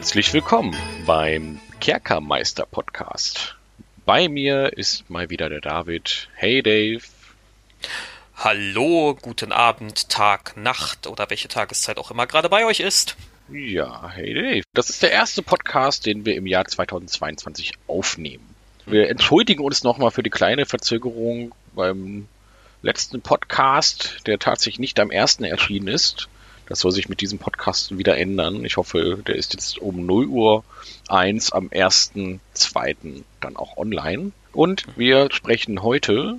Herzlich willkommen beim Kerkermeister Podcast. Bei mir ist mal wieder der David. Hey Dave. Hallo, guten Abend, Tag, Nacht oder welche Tageszeit auch immer gerade bei euch ist. Ja, hey Dave. Das ist der erste Podcast, den wir im Jahr 2022 aufnehmen. Wir entschuldigen uns nochmal für die kleine Verzögerung beim letzten Podcast, der tatsächlich nicht am ersten erschienen ist. Das soll sich mit diesem Podcast wieder ändern. Ich hoffe, der ist jetzt um 0 Uhr 1 am 1.2. dann auch online. Und wir sprechen heute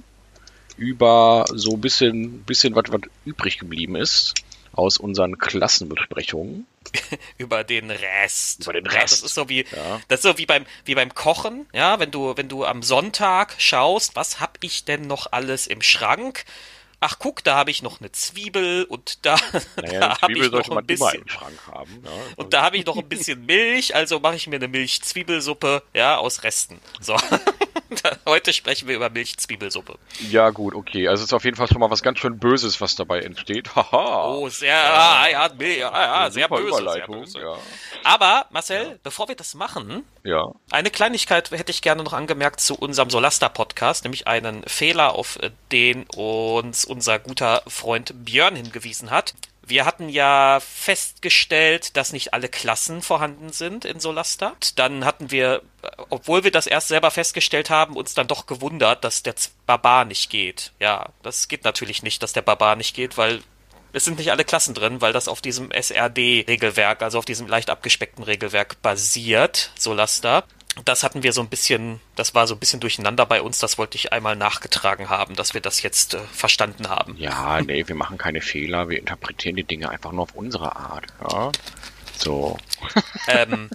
über so ein bisschen, bisschen was, was übrig geblieben ist aus unseren Klassenbesprechungen. über den Rest. Über den Rest. Ja, das ist so wie, ja. das ist so wie beim, wie beim Kochen, ja, wenn du, wenn du am Sonntag schaust, was hab ich denn noch alles im Schrank? Ach guck, da habe ich noch eine Zwiebel und da, naja, da habe ich noch ein bisschen haben, ja. und da habe ich noch ein bisschen Milch, also mache ich mir eine Milch-Zwiebelsuppe, ja, aus Resten. So. Heute sprechen wir über Milch-Zwiebelsuppe. Ja, gut, okay. Also es ist auf jeden Fall schon mal was ganz schön Böses, was dabei entsteht. Haha. Oh, sehr, ja, ja, ja, ja sehr, böse, sehr böse. Ja. Aber, Marcel, ja. bevor wir das machen, ja. eine Kleinigkeit hätte ich gerne noch angemerkt zu unserem Solaster-Podcast, nämlich einen Fehler, auf den uns unser guter Freund Björn hingewiesen hat. Wir hatten ja festgestellt, dass nicht alle Klassen vorhanden sind in Solasta. Dann hatten wir, obwohl wir das erst selber festgestellt haben, uns dann doch gewundert, dass der Barbar nicht geht. Ja, das geht natürlich nicht, dass der Barbar nicht geht, weil es sind nicht alle Klassen drin, weil das auf diesem SRD-Regelwerk, also auf diesem leicht abgespeckten Regelwerk basiert, Solasta das hatten wir so ein bisschen, das war so ein bisschen durcheinander bei uns, das wollte ich einmal nachgetragen haben, dass wir das jetzt äh, verstanden haben. Ja, nee, wir machen keine Fehler, wir interpretieren die Dinge einfach nur auf unsere Art. Ja? So. Ähm,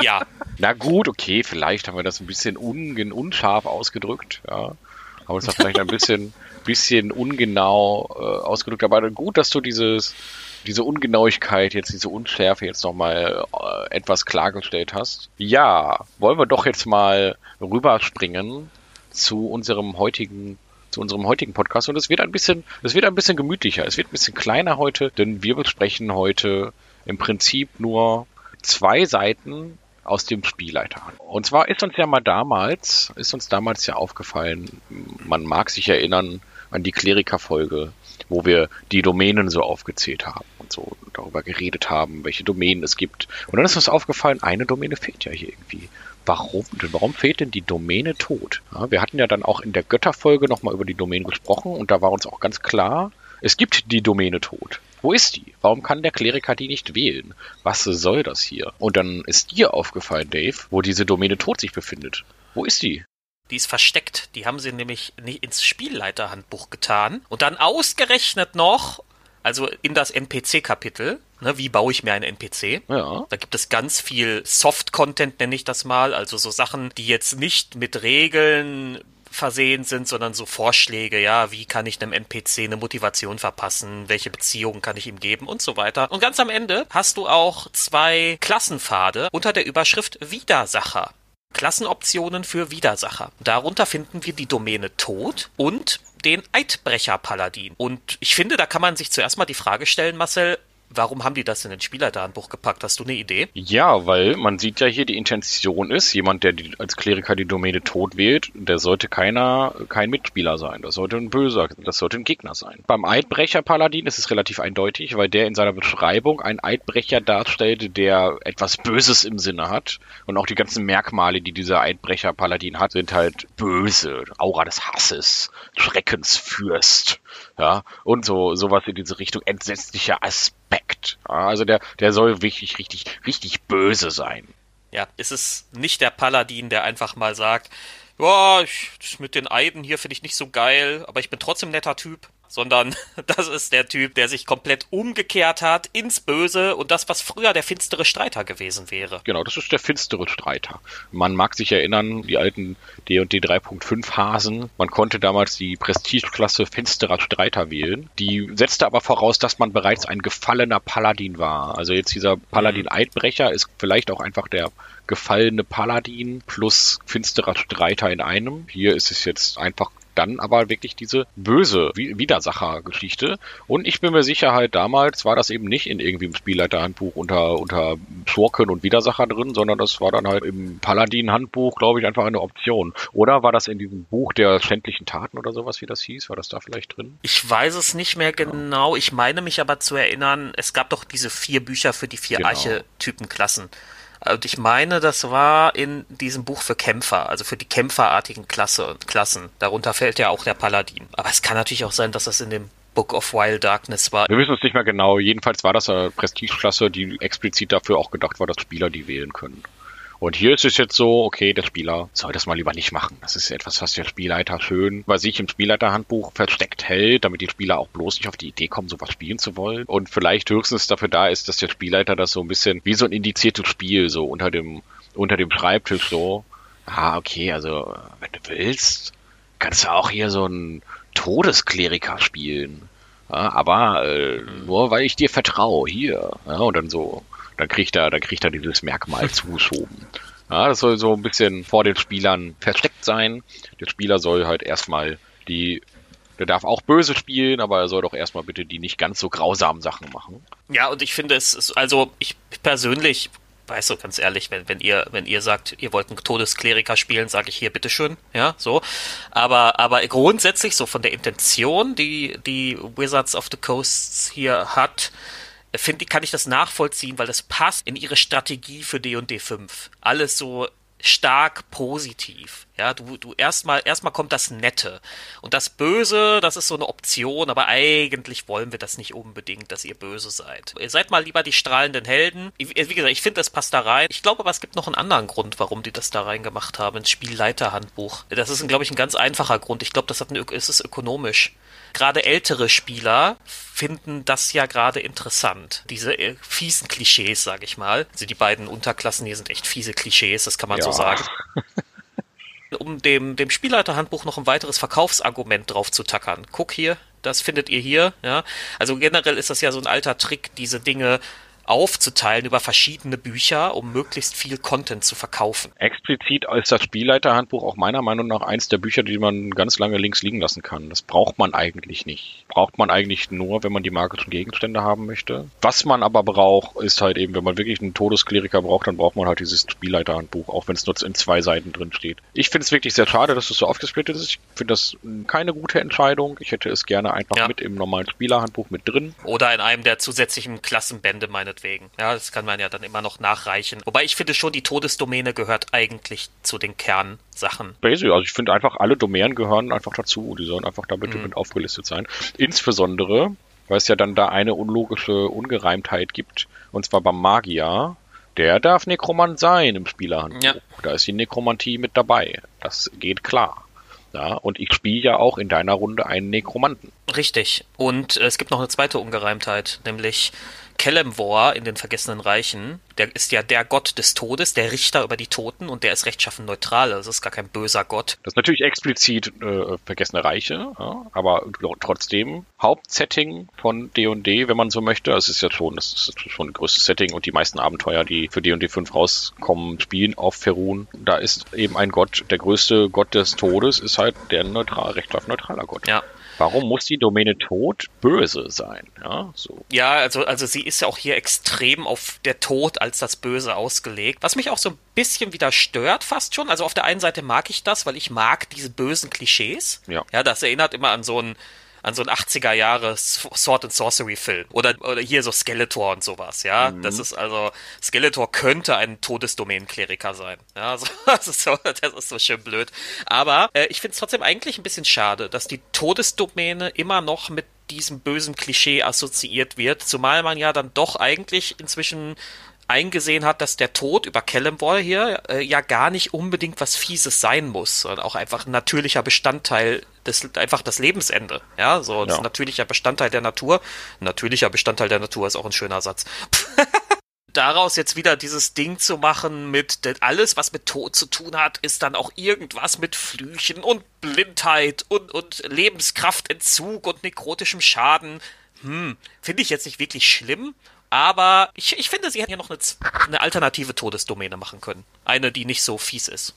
ja. Na gut, okay, vielleicht haben wir das ein bisschen un unscharf ausgedrückt, ja. Aber es war vielleicht ein bisschen, bisschen ungenau äh, ausgedrückt. Aber gut, dass du dieses diese Ungenauigkeit, jetzt diese Unschärfe jetzt nochmal äh, etwas klargestellt hast. Ja, wollen wir doch jetzt mal rüberspringen zu unserem heutigen zu unserem heutigen Podcast und es wird ein bisschen, es wird ein bisschen gemütlicher, es wird ein bisschen kleiner heute, denn wir besprechen heute im Prinzip nur zwei Seiten aus dem Spielleiter. Und zwar ist uns ja mal damals, ist uns damals ja aufgefallen, man mag sich erinnern an die Kleriker-Folge, wo wir die Domänen so aufgezählt haben und so darüber geredet haben, welche Domänen es gibt. Und dann ist uns aufgefallen, eine Domäne fehlt ja hier irgendwie. Warum? Warum fehlt denn die Domäne tot? Ja, wir hatten ja dann auch in der Götterfolge nochmal über die Domäne gesprochen und da war uns auch ganz klar, es gibt die Domäne tot. Wo ist die? Warum kann der Kleriker die nicht wählen? Was soll das hier? Und dann ist dir aufgefallen, Dave, wo diese Domäne tot sich befindet. Wo ist die? Die ist versteckt. Die haben sie nämlich nicht ins Spielleiterhandbuch getan. Und dann ausgerechnet noch, also in das NPC-Kapitel, ne, wie baue ich mir einen NPC? Ja. Da gibt es ganz viel Soft-Content, nenne ich das mal. Also so Sachen, die jetzt nicht mit Regeln versehen sind, sondern so Vorschläge, ja, wie kann ich einem NPC eine Motivation verpassen, welche Beziehungen kann ich ihm geben und so weiter. Und ganz am Ende hast du auch zwei Klassenpfade unter der Überschrift Widersacher. Klassenoptionen für Widersacher. Darunter finden wir die Domäne Tod und den Eidbrecher-Paladin. Und ich finde, da kann man sich zuerst mal die Frage stellen, Marcel, Warum haben die das in den Spielerdatenbuch gepackt? Hast du eine Idee? Ja, weil man sieht ja hier, die Intention ist, jemand, der die, als Kleriker die Domäne tot wählt, der sollte keiner, kein Mitspieler sein. Das sollte ein Böser, das sollte ein Gegner sein. Beim Eidbrecher-Paladin ist es relativ eindeutig, weil der in seiner Beschreibung einen Eidbrecher darstellt, der etwas Böses im Sinne hat. Und auch die ganzen Merkmale, die dieser Eidbrecher-Paladin hat, sind halt böse. Aura des Hasses, Schreckensfürst, ja, und so, sowas in diese Richtung, entsetzlicher Aspekt. Ja, also der, der soll wirklich richtig, richtig böse sein. Ja, ist es nicht der Paladin, der einfach mal sagt, ja, ich, mit den Eiden hier finde ich nicht so geil, aber ich bin trotzdem netter Typ sondern das ist der Typ, der sich komplett umgekehrt hat ins Böse und das, was früher der finstere Streiter gewesen wäre. Genau, das ist der finstere Streiter. Man mag sich erinnern, die alten D&D 3.5 Hasen, man konnte damals die Prestigeklasse finsterer Streiter wählen. Die setzte aber voraus, dass man bereits ein gefallener Paladin war. Also jetzt dieser Paladin Eidbrecher ist vielleicht auch einfach der gefallene Paladin plus finsterer Streiter in einem. Hier ist es jetzt einfach dann aber wirklich diese böse Widersacher-Geschichte. Und ich bin mir sicher halt, damals war das eben nicht in irgendwie im Spielleiterhandbuch unter, unter Schurken und Widersacher drin, sondern das war dann halt im Paladin-Handbuch, glaube ich, einfach eine Option. Oder war das in diesem Buch der schändlichen Taten oder sowas, wie das hieß? War das da vielleicht drin? Ich weiß es nicht mehr genau. Ich meine mich aber zu erinnern, es gab doch diese vier Bücher für die vier genau. Archetypenklassen. Und ich meine, das war in diesem Buch für Kämpfer, also für die kämpferartigen Klasse, Klassen. Darunter fällt ja auch der Paladin. Aber es kann natürlich auch sein, dass das in dem Book of Wild Darkness war. Wir wissen es nicht mehr genau. Jedenfalls war das eine Prestigeklasse, die explizit dafür auch gedacht war, dass Spieler die wählen können. Und hier ist es jetzt so, okay, der Spieler soll das mal lieber nicht machen. Das ist etwas, was der Spielleiter schön bei sich im Spielleiterhandbuch versteckt hält, damit die Spieler auch bloß nicht auf die Idee kommen, sowas spielen zu wollen. Und vielleicht höchstens dafür da ist, dass der Spielleiter das so ein bisschen wie so ein indiziertes Spiel, so unter dem, unter dem Schreibtisch so. Ah, okay, also, wenn du willst, kannst du auch hier so einen Todeskleriker spielen. Ja, aber äh, nur weil ich dir vertraue, hier. Ja, und dann so dann kriegt er, dann kriegt er dieses Merkmal zugeschoben. Ja, das soll so ein bisschen vor den Spielern versteckt sein. Der Spieler soll halt erstmal die, der darf auch böse spielen, aber er soll doch erstmal bitte die nicht ganz so grausamen Sachen machen. Ja, und ich finde es, ist, also ich persönlich weißt du, ganz ehrlich, wenn, wenn ihr, wenn ihr sagt, ihr wollt einen Todeskleriker spielen, sage ich hier bitteschön, ja, so. Aber, aber grundsätzlich so von der Intention, die, die Wizards of the Coasts hier hat, finde kann ich das nachvollziehen, weil das passt in ihre Strategie für D&D 5. Alles so stark positiv. Ja, du, du erstmal, erstmal kommt das Nette. Und das Böse, das ist so eine Option, aber eigentlich wollen wir das nicht unbedingt, dass ihr böse seid. Ihr seid mal lieber die strahlenden Helden. Wie gesagt, ich finde, das passt da rein. Ich glaube aber, es gibt noch einen anderen Grund, warum die das da reingemacht haben, ins Spielleiterhandbuch. Das ist, glaube ich, ein ganz einfacher Grund. Ich glaube, das hat eine, es ist ökonomisch gerade ältere Spieler finden das ja gerade interessant. Diese äh, fiesen Klischees, sage ich mal. Also die beiden Unterklassen hier sind echt fiese Klischees, das kann man ja. so sagen. um dem, dem Spielleiterhandbuch noch ein weiteres Verkaufsargument drauf zu tackern. Guck hier, das findet ihr hier, ja. Also generell ist das ja so ein alter Trick, diese Dinge aufzuteilen über verschiedene Bücher, um möglichst viel Content zu verkaufen. Explizit ist das Spielleiterhandbuch auch meiner Meinung nach eins der Bücher, die man ganz lange links liegen lassen kann. Das braucht man eigentlich nicht. Braucht man eigentlich nur, wenn man die magischen Gegenstände haben möchte. Was man aber braucht, ist halt eben, wenn man wirklich einen Todeskleriker braucht, dann braucht man halt dieses Spielleiterhandbuch, auch wenn es nur in zwei Seiten drin steht. Ich finde es wirklich sehr schade, dass es so aufgesplittet ist. Ich finde das keine gute Entscheidung. Ich hätte es gerne einfach ja. mit im normalen Spielerhandbuch mit drin. Oder in einem der zusätzlichen Klassenbände meine meinetwegen. Ja, das kann man ja dann immer noch nachreichen. Wobei ich finde schon, die Todesdomäne gehört eigentlich zu den Kernsachen. Basic, also ich finde einfach, alle Domänen gehören einfach dazu. Die sollen einfach damit mhm. mit aufgelistet sein. Insbesondere, weil es ja dann da eine unlogische Ungereimtheit gibt. Und zwar beim Magier. Der darf Nekromant sein im Spielerhandbuch. Ja. Da ist die Nekromantie mit dabei. Das geht klar. Ja, und ich spiele ja auch in deiner Runde einen Nekromanten. Richtig. Und es gibt noch eine zweite Ungereimtheit, nämlich Kelemvor in den Vergessenen Reichen, der ist ja der Gott des Todes, der Richter über die Toten und der ist rechtschaffen neutral, also ist gar kein böser Gott. Das ist natürlich explizit äh, Vergessene Reiche, ja, aber trotzdem Hauptsetting von D&D, wenn man so möchte, es ist ja schon, das ist schon ein größtes Setting und die meisten Abenteuer, die für D&D 5 rauskommen, spielen auf Ferun. Da ist eben ein Gott, der größte Gott des Todes ist halt der neutral, rechtschaffen neutraler Gott. Ja. Warum muss die Domäne Tod böse sein? Ja, so. ja also, also sie ist ja auch hier extrem auf der Tod als das Böse ausgelegt. Was mich auch so ein bisschen wieder stört, fast schon. Also auf der einen Seite mag ich das, weil ich mag diese bösen Klischees. Ja. Ja, das erinnert immer an so ein an so einen 80er Jahre Sword and Sorcery Film oder oder hier so Skeletor und sowas, ja. Mhm. Das ist also Skeletor könnte ein Todesdomänen-Kleriker sein. Ja, so, das ist so das ist so schön blöd, aber äh, ich finde es trotzdem eigentlich ein bisschen schade, dass die Todesdomäne immer noch mit diesem bösen Klischee assoziiert wird, zumal man ja dann doch eigentlich inzwischen eingesehen hat, dass der Tod über Kellenwall hier äh, ja gar nicht unbedingt was Fieses sein muss, sondern auch einfach ein natürlicher Bestandteil des, einfach das Lebensende. Ja, so, das ja. ein natürlicher Bestandteil der Natur. Ein natürlicher Bestandteil der Natur ist auch ein schöner Satz. daraus jetzt wieder dieses Ding zu machen mit alles, was mit Tod zu tun hat, ist dann auch irgendwas mit Flüchen und Blindheit und, und Lebenskraftentzug und nekrotischem Schaden. Hm, finde ich jetzt nicht wirklich schlimm. Aber ich, ich finde, sie hätten ja noch eine, eine alternative Todesdomäne machen können. Eine, die nicht so fies ist.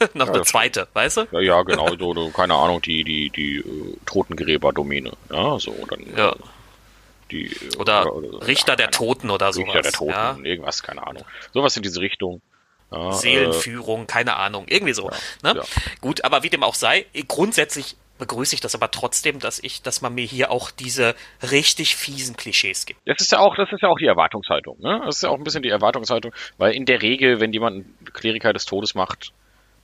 noch Ja, eine zweite, weißt du? Ja, ja, genau, so, so, keine Ahnung, die, die, die äh, Totengräber-Domäne. Ja, so, dann Ja. äh, die. äh, Oder ja, Richter der keine Toten oder sowas. Richter der Toten, Ja? irgendwas, keine Ahnung. Sowas in diese Richtung. Ja, äh, Seelenführung, keine Ahnung, irgendwie so. ne? ja. Gut, aber wie dem auch sei, grundsätzlich begrüße ich das aber trotzdem, dass ich, dass man mir hier auch diese richtig fiesen Klischees gibt. Das ist ja auch, das ist ja auch die Erwartungshaltung, ne? Das ist ja auch ein bisschen die Erwartungshaltung, weil in der Regel, wenn jemand einen Kleriker des Todes macht,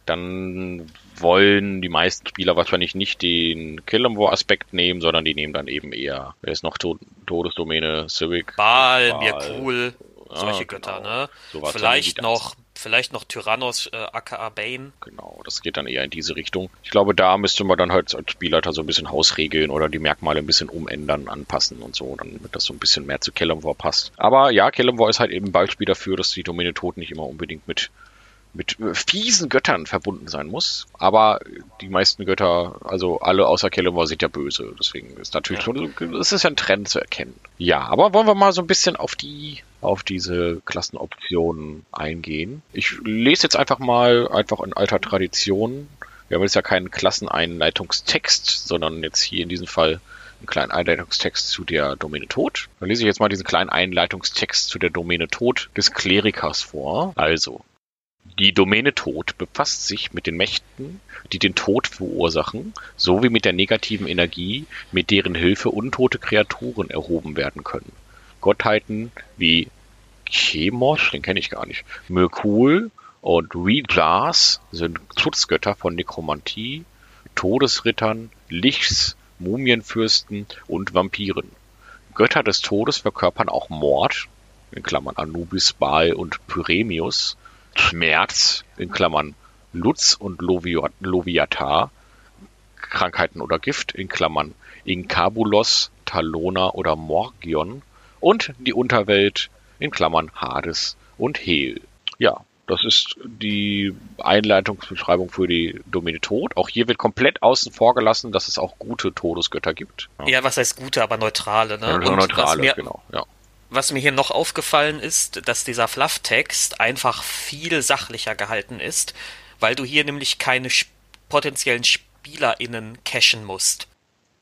dann wollen die meisten Spieler wahrscheinlich nicht den Killemore-Aspekt nehmen, sondern die nehmen dann eben eher, wer ist noch Tod Todesdomäne, Civic. Baal, Baal. Mirkul, solche Ja, Götter, genau. ne? Sowas vielleicht noch, vielleicht noch Tyrannos, äh, aka Bane. Genau, das geht dann eher in diese Richtung. Ich glaube, da müsste man dann halt als Spielleiter so ein bisschen Hausregeln oder die Merkmale ein bisschen umändern, anpassen und so, damit das so ein bisschen mehr zu Kellemwar passt. Aber ja, Kellemwar ist halt eben ein Beispiel dafür, dass die Domäne Tod nicht immer unbedingt mit mit äh, fiesen Göttern verbunden sein muss. Aber die meisten Götter, also alle außer Kellemwar, sind ja böse. Deswegen ist natürlich schon, es ist ja ein Trend zu erkennen. Ja, aber wollen wir mal so ein bisschen auf die, auf diese Klassenoptionen eingehen. Ich lese jetzt einfach mal, einfach in alter Tradition. Wir haben jetzt ja keinen Klasseneinleitungstext, sondern jetzt hier in diesem Fall einen kleinen Einleitungstext zu der Domäne Tod. Dann lese ich jetzt mal diesen kleinen Einleitungstext zu der Domäne Tod des Klerikers vor. Also, die Domäne Tod befasst sich mit den Mächten, die den Tod verursachen, sowie mit der negativen Energie, mit deren Hilfe untote Kreaturen erhoben werden können. Gottheiten wie Chemosh, den kenne ich gar nicht, Merkul und Reglas sind Schutzgötter von Nekromantie, Todesrittern, Lichs, Mumienfürsten und Vampiren. Götter des Todes verkörpern auch Mord, in Klammern Anubis, Baal und Pyremius, Schmerz, in Klammern Lutz und Lovia- Loviatar, Krankheiten oder Gift, in Klammern Inkabulos, Talona oder Morgion und die Unterwelt, in Klammern Hades und Hel. Ja, das ist die Einleitungsbeschreibung für die Domäne Tod. Auch hier wird komplett außen vor gelassen, dass es auch gute Todesgötter gibt. Ja, was heißt gute, aber neutrale, ne? Ja, neutrale, mir, genau. Ja. was mir hier noch aufgefallen ist, dass dieser Flufftext einfach viel sachlicher gehalten ist, weil du hier nämlich keine potenziellen SpielerInnen cachen musst.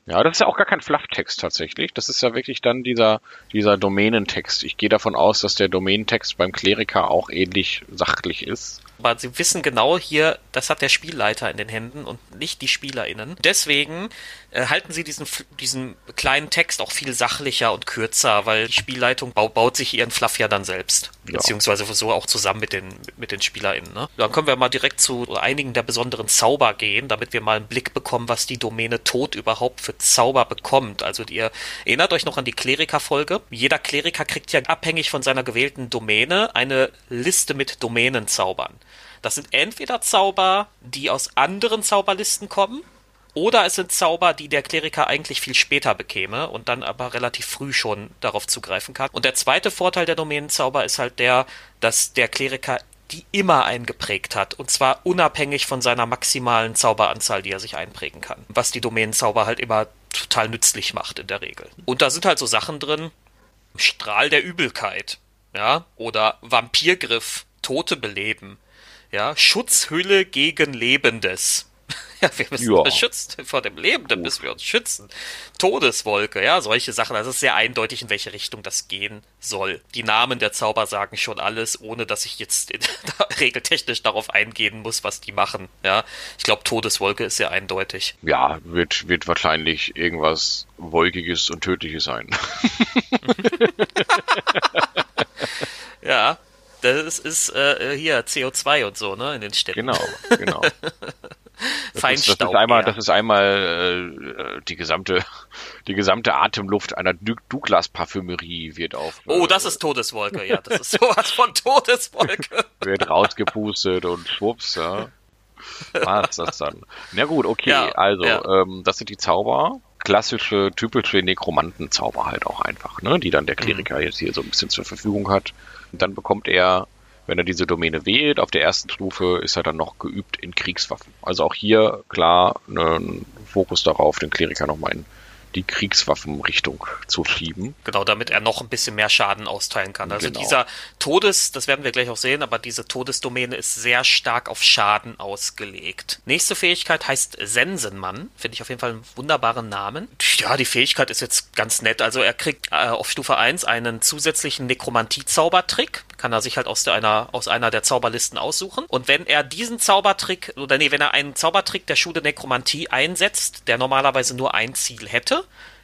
Ja, das ist ja auch gar kein Flufftext tatsächlich. Das ist ja wirklich dann dieser, dieser Domänentext. Ich gehe davon aus, dass der Domänentext beim Kleriker auch ähnlich sachlich ist. Aber sie wissen genau hier, das hat der Spielleiter in den Händen und nicht die SpielerInnen. Deswegen äh, halten sie diesen, diesen kleinen Text auch viel sachlicher und kürzer, weil die Spielleitung bau, baut sich ihren Fluff ja dann selbst. Ja. Beziehungsweise so auch zusammen mit den, mit den SpielerInnen. Ne? Dann können wir mal direkt zu einigen der besonderen Zauber gehen, damit wir mal einen Blick bekommen, was die Domäne Tod überhaupt für Zauber bekommt. Also ihr erinnert euch noch an die Kleriker-Folge. Jeder Kleriker kriegt ja abhängig von seiner gewählten Domäne eine Liste mit Domänenzaubern. Das sind entweder Zauber, die aus anderen Zauberlisten kommen, oder es sind Zauber, die der Kleriker eigentlich viel später bekäme und dann aber relativ früh schon darauf zugreifen kann. Und der zweite Vorteil der Domänenzauber ist halt der, dass der Kleriker die immer eingeprägt hat. Und zwar unabhängig von seiner maximalen Zauberanzahl, die er sich einprägen kann. Was die Domänenzauber halt immer total nützlich macht in der Regel. Und da sind halt so Sachen drin, Strahl der Übelkeit, ja, oder Vampirgriff, Tote beleben, ja, Schutzhülle gegen Lebendes. Ja, wir müssen Ja. beschützt vor dem Lebenden, müssen wir uns schützen. Todeswolke, ja, solche Sachen. Also es ist sehr eindeutig, in welche Richtung das gehen soll. Die Namen der Zauber sagen schon alles, ohne dass ich jetzt in, regeltechnisch darauf eingehen muss, was die machen. Ja, ich glaube, Todeswolke ist sehr eindeutig. Ja, wird, wird wahrscheinlich irgendwas Wolkiges und Tödliches sein. Ja, das ist äh, hier CO2 und so, ne, in den Städten. genau, genau. Das ist, das Feinstaub. ist einmal, eher. das ist einmal äh, die gesamte, die gesamte Atemluft einer Douglas-Parfümerie wird auf. Oh, äh, das ist Todeswolke, ja, das ist sowas von Todeswolke. wird rausgepustet und schwupps, ja. Was ist das dann? Na gut, okay, Ja, also, ja. ähm, das sind die Zauber. Klassische, typische Nekromantenzauber halt auch einfach, ne? Die dann der Kleriker jetzt hier so ein bisschen zur Verfügung hat. Und dann bekommt er, wenn er diese Domäne wählt, auf der ersten Stufe ist er dann noch geübt in Kriegswaffen. Also auch hier klar ne, ein Fokus darauf, den Kleriker nochmal in die Kriegswaffenrichtung zu schieben. Genau, damit er noch ein bisschen mehr Schaden austeilen kann. Also Genau. dieser Todes, das werden wir gleich auch sehen, aber diese Todesdomäne ist sehr stark auf Schaden ausgelegt. Nächste Fähigkeit heißt Sensenmann. Finde ich auf jeden Fall einen wunderbaren Namen. Ja, die Fähigkeit ist jetzt ganz nett. Also er kriegt äh, auf Stufe 1 einen zusätzlichen Nekromantie-Zaubertrick. Kann er sich halt aus, der, einer, aus einer der Zauberlisten aussuchen. Und wenn er diesen Zaubertrick, oder nee, wenn er einen Zaubertrick der Schule Nekromantie einsetzt, der normalerweise nur ein Ziel hätte,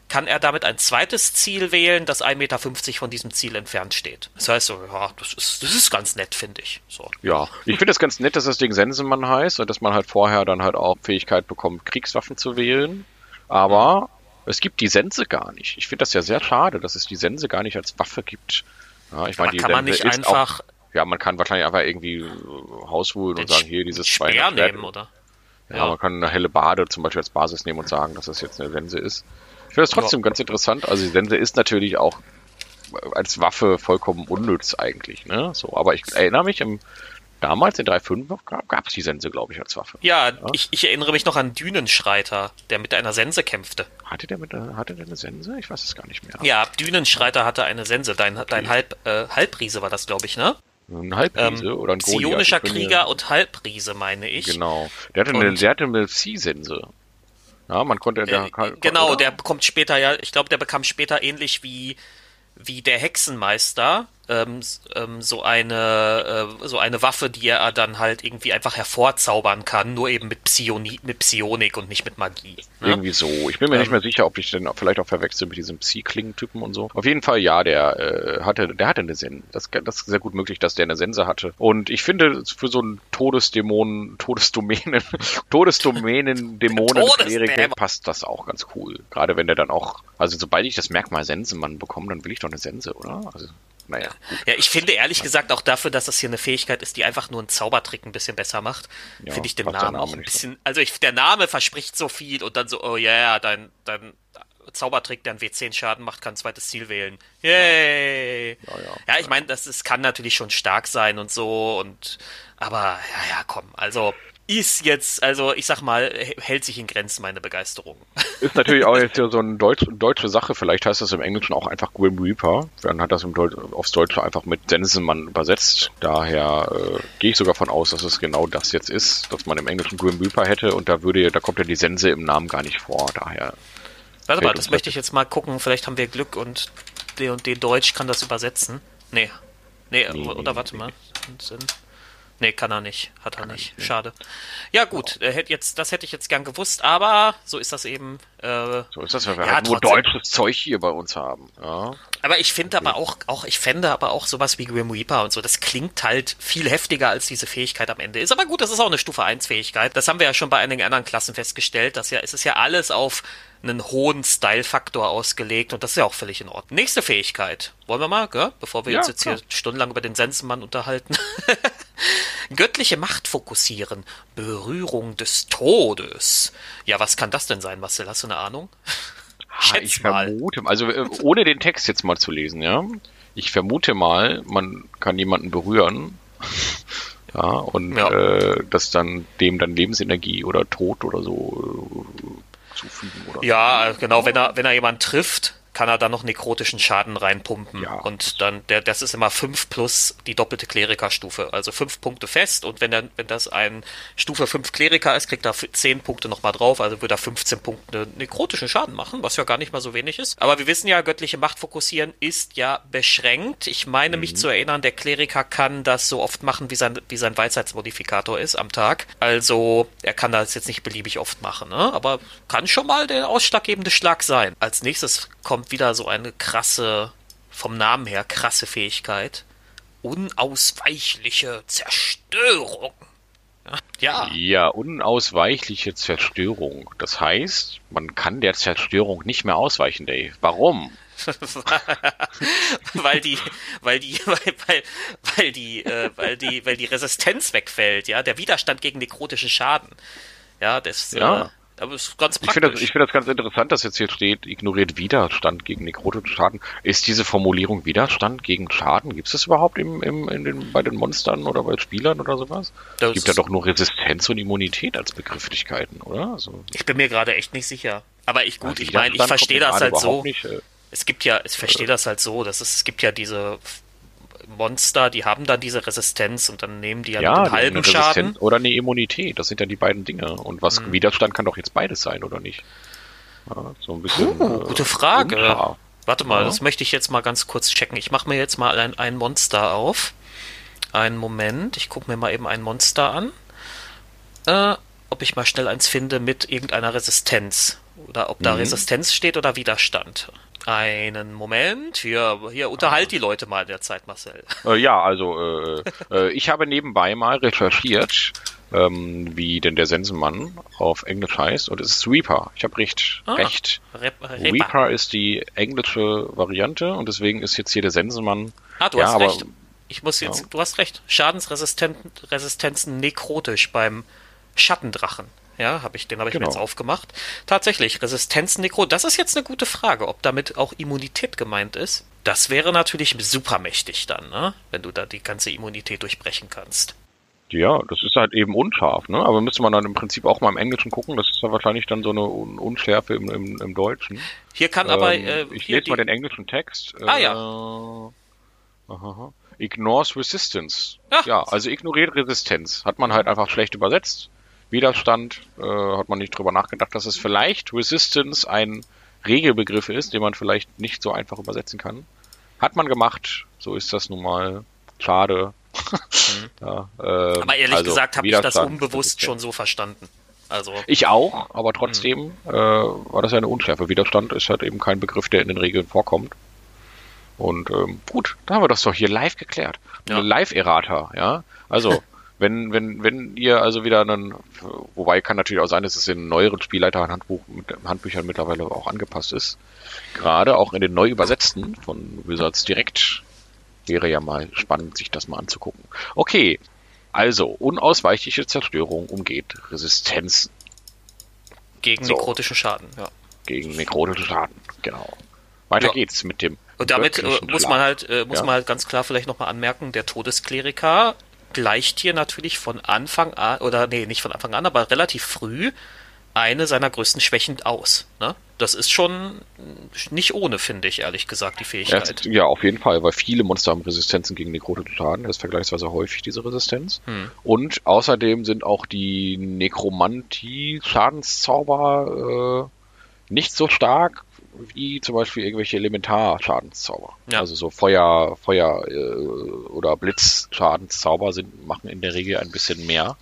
kann er damit ein zweites Ziel wählen, das 1,50 Meter von diesem Ziel entfernt steht. Das heißt so, ja, das ist, das ist ganz nett, finde ich. So. Ja, ich finde es ganz nett, dass das Ding Sensenmann heißt und dass man halt vorher dann halt auch Fähigkeit bekommt, Kriegswaffen zu wählen. Aber es gibt die Sense gar nicht. Ich finde das ja sehr schade, dass es die Sense gar nicht als Waffe gibt. Ja, ich Aber die kann man Sense nicht ist einfach Auch, ja, man kann wahrscheinlich einfach irgendwie äh, hausholen und sagen, hier dieses Speer 200 Schwert. nehmen, oder? Ja, Ja. man kann eine helle Bade zum Beispiel als Basis nehmen und sagen, dass das jetzt eine Sense ist. Ich finde das trotzdem ganz interessant. Also die Sense ist natürlich auch als Waffe vollkommen unnütz eigentlich, ne? So, aber ich erinnere mich im damals in 3.5 gab, gab es die Sense, glaube ich, als Waffe. Ja, Ich, ich erinnere mich noch an Dünenschreiter, der mit einer Sense kämpfte. Hatte der mit einer- hatte der eine Sense? Ich weiß es gar nicht mehr. Ja, Dünenschreiter hatte eine Sense. Dein, dein Halb, äh, Halbriese war das, glaube ich, ne? Ein Halbriese Ähm, oder ein Goliath. Zionischer Krieger und Halbriese, meine ich. Genau. Der hatte eine, Und- der hatte eine C-Sense. Ja, man konnte der Äh, kann- genau, oder? der bekommt später ja, ich glaube, der bekam später ähnlich wie, wie der Hexenmeister ähm, ähm, so eine äh, so eine Waffe, die er dann halt irgendwie einfach hervorzaubern kann, nur eben mit, Psioni mit Psionik und nicht mit Magie. Ne? Irgendwie so. Ich bin mir nicht Ähm. mehr sicher, ob ich den auch vielleicht auch verwechsel mit diesem Psy-Klingen-Typen und so. Auf jeden Fall, ja, der äh, hatte, der hatte eine Sense. Das, das ist sehr gut möglich, dass der eine Sense hatte. Und ich finde, für so einen Todesdämonen, Todesdomänen, Todesdomänen, Dämonen. Kleriker, passt das auch ganz cool. Gerade wenn der dann auch, also sobald ich das Merkmal Sensenmann bekomme, dann will ich doch eine Sense, oder? Also, naja. Ja, ich finde ehrlich gesagt auch dafür, dass das hier eine Fähigkeit ist, die einfach nur einen Zaubertrick ein bisschen besser macht, Ja, finde ich den Namen Name auch ein nicht so. bisschen. Also ich, der Name verspricht so viel und dann so, oh ja, yeah, dein, dein Zaubertrick, der einen W10 Schaden macht, kann ein zweites Ziel wählen. Yay! Ja, ja. Ja, ich meine, das, das kann natürlich schon stark sein und so und aber ja, ja, komm, also ist jetzt, also ich sag mal, hält sich in Grenzen meine Begeisterung. Ist natürlich auch jetzt ja so eine Deutsch, deutsche Sache. Vielleicht heißt das im Englischen auch einfach Grim Reaper. Dann hat das im Deut aufs Deutsche einfach mit Sensenmann übersetzt. Daher äh, gehe ich sogar von aus, dass es genau das jetzt ist, dass man im Englischen Grim Reaper hätte und da würde, da kommt ja die Sense im Namen gar nicht vor. Daher Warte mal, das möchte ich jetzt mal gucken, vielleicht haben wir Glück und der Deutsch kann das übersetzen. Nee. Nee, Nee, oder warte mal. Sinn. Nee, kann er nicht. Hat er nicht. Schade. Ja, gut, äh, hätte jetzt, das hätte ich jetzt gern gewusst, aber so ist das eben. Äh, so ist das, weil wir Ja, halt nur deutsches Zeug hier bei uns haben. Ja. aber ich finde aber auch, auch, ich fände aber auch sowas wie Grim Reaper und so, das klingt halt viel heftiger, als diese Fähigkeit am Ende ist. Aber gut, das ist auch eine Stufe 1 Fähigkeit. Das haben wir ja schon bei einigen anderen Klassen festgestellt, dass ja, es ist ja alles auf einen hohen Style-Faktor ausgelegt und das ist ja auch völlig in Ordnung. Nächste Fähigkeit. Wollen wir mal, gell? bevor wir Ja, uns jetzt klar. hier stundenlang über den Sensenmann unterhalten. Göttliche Macht fokussieren. Berührung des Todes. Ja, was kann das denn sein, Marcel? Hast du eine Ahnung? Ah, Schätz ich mal. vermute, also äh, ohne den Text jetzt mal zu lesen, ja. Ich vermute mal, man kann jemanden berühren. Ja, und Ja. Äh, das dann dem dann Lebensenergie oder Tod oder so äh, zufügen oder Ja, genau, wenn er, wenn er jemanden trifft, kann er dann noch nekrotischen Schaden reinpumpen. Ja. Und dann, der, das ist immer 5 plus die doppelte Klerikerstufe. Also 5 Punkte fest und wenn, er, wenn das ein Stufe 5 Kleriker ist, kriegt er 10 Punkte nochmal drauf, also würde er 15 Punkte nekrotischen Schaden machen, was ja gar nicht mal so wenig ist. Aber wir wissen ja, göttliche Macht fokussieren ist ja beschränkt. Ich meine Mhm. mich zu erinnern, der Kleriker kann das so oft machen, wie sein, wie sein Weisheitsmodifikator ist am Tag. Also er kann das jetzt nicht beliebig oft machen, ne? aber kann schon mal der ausschlaggebende Schlag sein. Als nächstes kommt wieder so eine krasse, vom Namen her krasse Fähigkeit. Unausweichliche Zerstörung. Ja, Ja, unausweichliche Zerstörung. Das heißt, man kann der Zerstörung nicht mehr ausweichen, Dave. Warum? weil die, weil die, weil, weil, weil die, äh, weil die, weil die Resistenz wegfällt, ja, der Widerstand gegen nekrotischen Schaden. Ja, das, Ja. Äh, aber ist ganz Ich finde das, praktisch. ich finde das ganz interessant, dass jetzt hier steht, ignoriert Widerstand gegen nekrotischen Schaden. Ist diese Formulierung Widerstand gegen Schaden? Gibt es das überhaupt im, im, in den, bei den Monstern oder bei Spielern oder sowas? Das Es gibt ja doch nur Resistenz und Immunität als Begrifflichkeiten, oder? Also, Ich bin mir gerade echt nicht sicher. Aber ich gut, ich meine, ich verstehe das halt so. Nicht, äh, es gibt ja, ich verstehe äh, das halt so, dass es, es gibt ja diese Monster, die haben dann diese Resistenz und dann nehmen die ja, ja einen halben eine Schaden. Oder eine Immunität, das sind ja die beiden Dinge. Und was hm. Widerstand kann doch jetzt beides sein, oder nicht? Ja, so ein bisschen. Uh, äh, gute Frage. Unklar. Warte mal, ja. das möchte ich jetzt mal ganz kurz checken. Ich mache mir jetzt mal ein, ein Monster auf. Einen Moment, ich gucke mir mal eben ein Monster an. Äh, ob ich mal schnell eins finde mit irgendeiner Resistenz. Oder ob da mhm. Resistenz steht oder Widerstand. Einen Moment, hier, hier unterhalt die Leute mal in der Zeit, Marcel. Äh, ja, also äh, äh, ich habe nebenbei mal recherchiert, ähm, wie denn der Sensenmann auf Englisch heißt, und es ist Reaper. Ich habe recht. Ah, recht. Rep Reaper ist die englische Variante und deswegen ist jetzt hier der Sensenmann. Ah, du ja, hast aber, recht. Ich muss jetzt, ja. du hast recht. Schadensresistenzen nekrotisch beim Schattendrachen. Ja, habe ich, den habe ich genau. mir jetzt aufgemacht. Tatsächlich, Resistenznekro, das ist jetzt eine gute Frage, ob damit auch Immunität gemeint ist. Das wäre natürlich supermächtig dann, ne? wenn du da die ganze Immunität durchbrechen kannst. Ja, das ist halt eben unscharf, ne? Aber müsste man dann im Prinzip auch mal im Englischen gucken. Das ist ja wahrscheinlich dann so eine Un Unschärfe im, im, im Deutschen. Hier kann ähm, aber. Äh, ich lese mal den englischen Text. Ah ja. Äh, aha, Ignores Resistance. Ach. Ja, also ignoriert Resistenz. Hat man halt einfach schlecht übersetzt. Widerstand, äh, hat man nicht drüber nachgedacht, dass es vielleicht Resistance ein Regelbegriff ist, den man vielleicht nicht so einfach übersetzen kann. Hat man gemacht, so ist das nun mal. Schade. Mhm. ja, äh, aber ehrlich also gesagt habe ich das unbewusst schon so verstanden. Also ich auch, aber trotzdem mhm. äh, war das ja eine Unschärfe. Widerstand ist halt eben kein Begriff, der in den Regeln vorkommt. Und ähm, gut, da haben wir das doch hier live geklärt. Ja. Live-Errata, ja. Also Wenn, wenn, wenn ihr also wieder einen, wobei kann natürlich auch sein, dass es in neueren Spielleiterhandbuch Handbüchern mittlerweile auch angepasst ist. Gerade auch in den neu übersetzten von Wizards direkt wäre ja mal spannend, sich das mal anzugucken. Okay, also unausweichliche Zerstörung umgeht Resistenzen. Gegen so. nekrotischen Schaden, ja. Gegen nekrotischen Schaden, genau. Weiter ja. geht's mit dem. Und damit äh, muss man halt, äh, muss ja. man halt ganz klar vielleicht nochmal anmerken, der Todeskleriker gleicht hier natürlich von Anfang an, oder nee, nicht von Anfang an, aber relativ früh eine seiner größten Schwächen aus. Ne? Das ist schon nicht ohne, finde ich, ehrlich gesagt, die Fähigkeit. Ja, ja, auf jeden Fall, weil viele Monster haben Resistenzen gegen Schaden. Das ist vergleichsweise häufig, diese Resistenz. Hm. Und außerdem sind auch die Nekromantie-Schadenszauber äh, nicht so stark wie zum Beispiel irgendwelche Elementarschadenzauber. Ja. Also so Feuer, Feuer äh, oder Blitzschadenszauber sind, machen in der Regel ein bisschen mehr.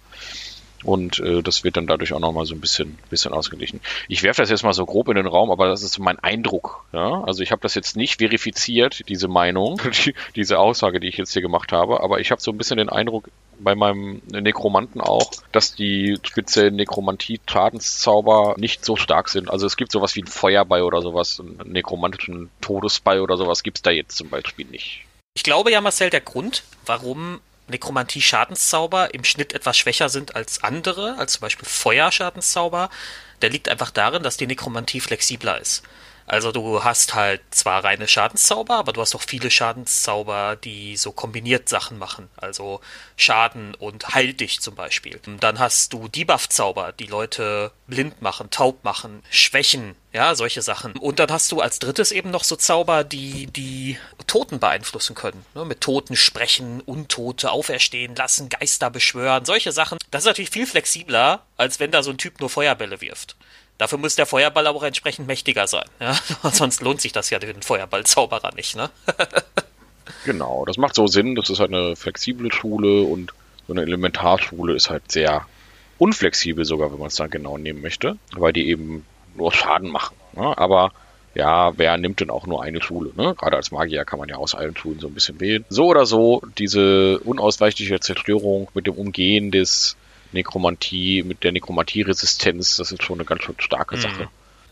Und äh, das wird dann dadurch auch nochmal so ein bisschen, bisschen ausgeglichen. Ich werfe das jetzt mal so grob in den Raum, aber das ist mein Eindruck. Ja? Also ich habe das jetzt nicht verifiziert, diese Meinung, die, diese Aussage, die ich jetzt hier gemacht habe, aber ich habe so ein bisschen den Eindruck, bei meinem Nekromanten auch, dass die speziellen Nekromantie-Schadenszauber nicht so stark sind. Also es gibt sowas wie ein Feuerball oder sowas, einen nekromantischen Todesball oder sowas gibt's da jetzt zum Beispiel nicht. Ich glaube ja, Marcel, der Grund, warum Nekromantie-Schadenszauber im Schnitt etwas schwächer sind als andere, als zum Beispiel Feuerschadenzauber, der liegt einfach darin, dass die Nekromantie flexibler ist. Also du hast halt zwar reine Schadenszauber, aber du hast auch viele Schadenszauber, die so kombiniert Sachen machen. Also Schaden und Heil dich zum Beispiel. Dann hast du Debuff-Zauber, die Leute blind machen, taub machen, schwächen, ja, solche Sachen. Und dann hast du als drittes eben noch so Zauber, die die Toten beeinflussen können. Ne? Mit Toten sprechen, Untote auferstehen lassen, Geister beschwören, solche Sachen. Das ist natürlich viel flexibler, als wenn da so ein Typ nur Feuerbälle wirft. Dafür muss der Feuerball aber auch entsprechend mächtiger sein. Ja? Sonst lohnt sich das ja den Feuerballzauberer nicht. Ne? genau, das macht so Sinn. Das ist halt eine flexible Schule und so eine Elementarschule ist halt sehr unflexibel sogar, wenn man es dann genau nehmen möchte, weil die eben nur Schaden machen. Ne? Aber ja, wer nimmt denn auch nur eine Schule? Ne? Gerade als Magier kann man ja aus allen Schulen so ein bisschen wählen. So oder so, diese unausweichliche Zerstörung mit dem Umgehen des Nekromantie, mit der Nekromantie-Resistenz, das ist schon eine ganz schön starke mhm. Sache.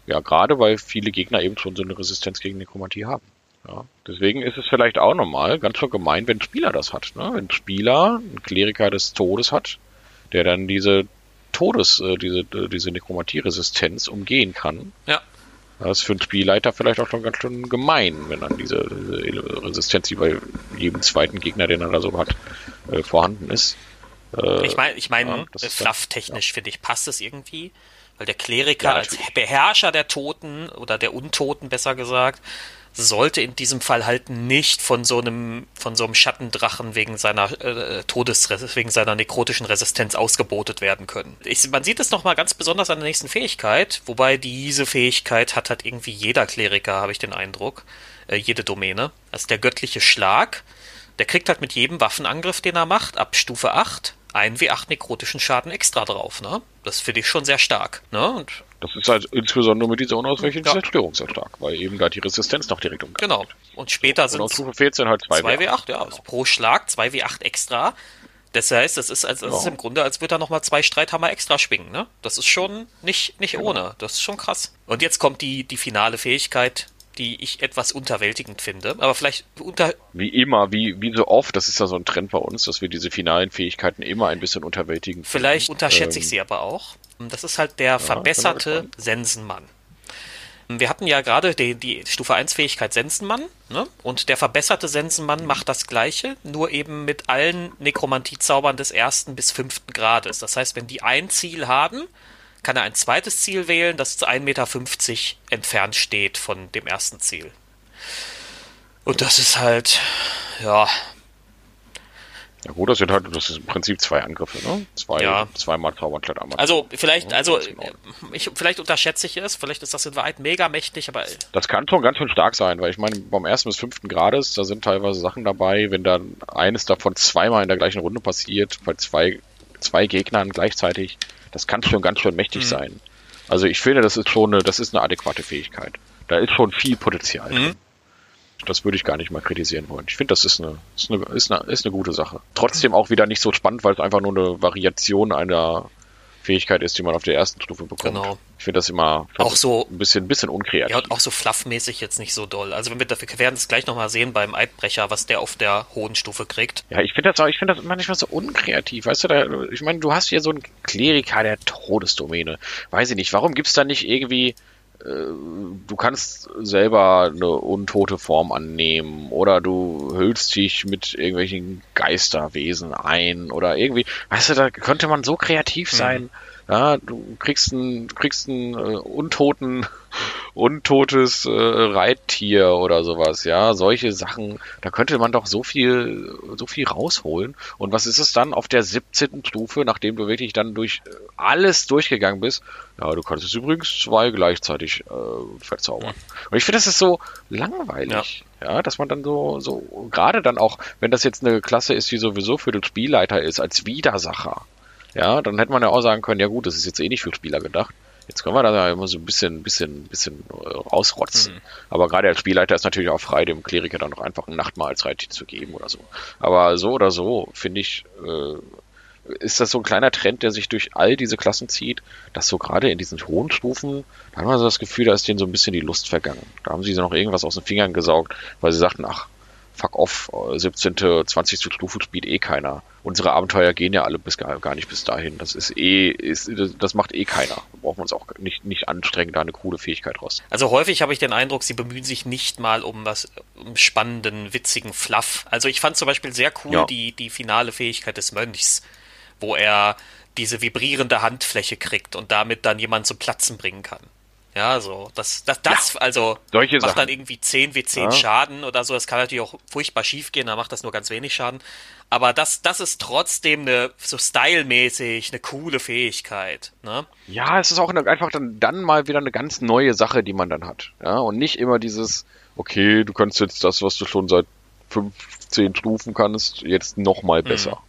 Ja, gerade weil viele Gegner eben schon so eine Resistenz gegen Nekromantie haben. Ja, deswegen ist es vielleicht auch normal, ganz schön gemein, wenn ein Spieler das hat. Ne? Wenn ein Spieler einen Kleriker des Todes hat, der dann diese Todes, äh, diese, äh, diese Nekromantie-Resistenz umgehen kann. Ja. Das ist für einen Spielleiter vielleicht auch schon ganz schön gemein, wenn dann diese, diese Resistenz, die bei jedem zweiten Gegner, den er da so hat, äh, vorhanden ist. Äh, ich meine, ich mein, ja, flufftechnisch ja. finde ich, passt es irgendwie. Weil der Kleriker Ja, als. Beherrscher der Toten oder der Untoten besser gesagt sollte in diesem Fall halt nicht von so einem von so einem Schattendrachen wegen seiner äh, Todes wegen seiner nekrotischen Resistenz ausgebotet werden können. Ich, man sieht es noch mal ganz besonders an der nächsten Fähigkeit, wobei diese Fähigkeit hat halt irgendwie jeder Kleriker, habe ich den Eindruck, äh, jede Domäne. Ist der göttliche Schlag. Der kriegt halt mit jedem Waffenangriff, den er macht, ab Stufe 8 einen W8 nekrotischen Schaden extra drauf, ne? Das finde ich schon sehr stark, ne? Und Das ist halt insbesondere mit dieser unausweichlichen Ja. Zerstörung sehr stark, weil eben da die Resistenz noch direkt umgeht. genau. Und später sind auf Stufe 14 halt 2 2W8, ja, also pro Schlag 2W8 extra. Das heißt, das ist, als, das ist Ja. im Grunde, als würde er nochmal zwei Streithammer extra schwingen, ne? Das ist schon nicht, nicht ohne. Das ist schon krass. Und jetzt kommt die, die finale Fähigkeit, die ich etwas unterwältigend finde. Aber vielleicht unter, Wie immer, wie, wie so oft, das ist ja so ein Trend bei uns, dass wir diese finalen Fähigkeiten immer ein bisschen unterwältigen. vielleicht unterschätze ich Ähm, sie aber auch. Das ist halt der verbesserte kann man Sensenmann. Wir hatten ja gerade die, die Stufe 1 Fähigkeit Sensenmann, ne? Und der verbesserte Sensenmann macht das gleiche, nur eben mit allen Nekromantie-Zaubern des ersten bis fünften Grades. Das heißt, wenn die ein Ziel haben, kann er ein zweites Ziel wählen, das zu 1,50 Meter entfernt steht von dem ersten Ziel. Und das ist halt, ja, Ja gut, das sind halt, das ist im Prinzip zwei Angriffe, ne? Zwei, Ja. zweimal zaubern statt einmal. also vielleicht, also Ordnung. ich, vielleicht unterschätze ich es, vielleicht ist das in Wahrheit mega mächtig, aber Das kann schon ganz schön stark sein, weil ich meine, beim ersten bis fünften Grades, da sind teilweise Sachen dabei, wenn dann eines davon zweimal in der gleichen Runde passiert, bei zwei, zwei Gegnern gleichzeitig, das kann schon ganz schön mächtig sein. Also ich finde, das ist schon eine, das ist eine adäquate Fähigkeit. Da ist schon viel Potenzial drin. Das würde ich gar nicht mal kritisieren wollen. Ich finde, das ist eine, ist, eine, ist, eine, ist eine gute Sache. Trotzdem auch wieder nicht so spannend, weil es einfach nur eine Variation einer Fähigkeit ist, die man auf der ersten Stufe bekommt. Genau. Ich finde das immer Auch so- ein bisschen, ein bisschen unkreativ. Ja, und auch so fluffmäßig jetzt nicht so doll. Also wenn wir, wir werden es gleich nochmal sehen beim Eidbrecher, was der auf der hohen Stufe kriegt. Ja, ich finde das auch, ich finde das manchmal so unkreativ. Weißt du, da, ich meine, du hast hier so einen Kleriker der Todesdomäne. Weiß ich nicht, warum gibt's da nicht irgendwie, äh, du kannst selber eine untote Form annehmen oder du hüllst dich mit irgendwelchen Geisterwesen ein oder irgendwie, weißt du, da könnte man so kreativ sein. Ja, du kriegst einen, du kriegst einen äh, untoten, untotes äh, Reittier oder sowas, ja, solche Sachen, da könnte man doch so viel, so viel rausholen. Und was ist es dann auf der 17. Stufe, nachdem du wirklich dann durch äh, alles durchgegangen bist? Ja, du kannst jetzt übrigens zwei gleichzeitig äh, verzaubern. Und ich finde, das ist so langweilig. Ja. dass man dann so, so, gerade dann auch, wenn das jetzt eine Klasse ist, die sowieso für den Spielleiter ist, als Widersacher, ja, dann hätte man ja auch sagen können, ja gut, das ist jetzt eh nicht für Spieler gedacht. Jetzt können wir da ja immer so ein bisschen, bisschen, bisschen äh, rausrotzen. Aber gerade als Spielleiter ist natürlich auch frei, dem Kleriker dann noch einfach ein Nachtmahlzeit zu geben oder so. Aber so oder so, finde ich, äh, ist das so ein kleiner Trend, der sich durch all diese Klassen zieht, dass so gerade in diesen hohen Stufen, da haben wir so das Gefühl, da ist denen so ein bisschen die Lust vergangen. Da haben sie noch irgendwas aus den Fingern gesaugt, weil sie sagten, ach, fuck off, äh, 17., 20. Stufe spielt eh keiner. Unsere Abenteuer gehen ja alle bis gar, gar nicht bis dahin. Das ist eh, ist, das- das macht eh keiner. Da brauchen wir uns auch nicht, nicht anstrengen, da eine coole Fähigkeit raus. Also häufig habe ich den Eindruck, sie bemühen sich nicht mal um was um spannenden, witzigen Fluff. Also ich fand zum Beispiel sehr cool Ja. die, die finale Fähigkeit des Mönchs, wo er diese vibrierende Handfläche kriegt und damit dann jemanden zum Platzen bringen kann. Ja, so, das, das, das, also, solche macht Sachen. dann irgendwie 10 wie 10 Ja. Schaden oder so. Das kann natürlich auch furchtbar schief gehen, da macht das nur ganz wenig Schaden. Aber das, das ist trotzdem eine, so stylmäßig, eine coole Fähigkeit, ne? Ja, es ist auch eine, einfach dann, dann mal wieder eine ganz neue Sache, die man dann hat. Ja, und nicht immer dieses, okay, du kannst jetzt das, was du schon seit 15 Stufen kannst, jetzt noch mal besser.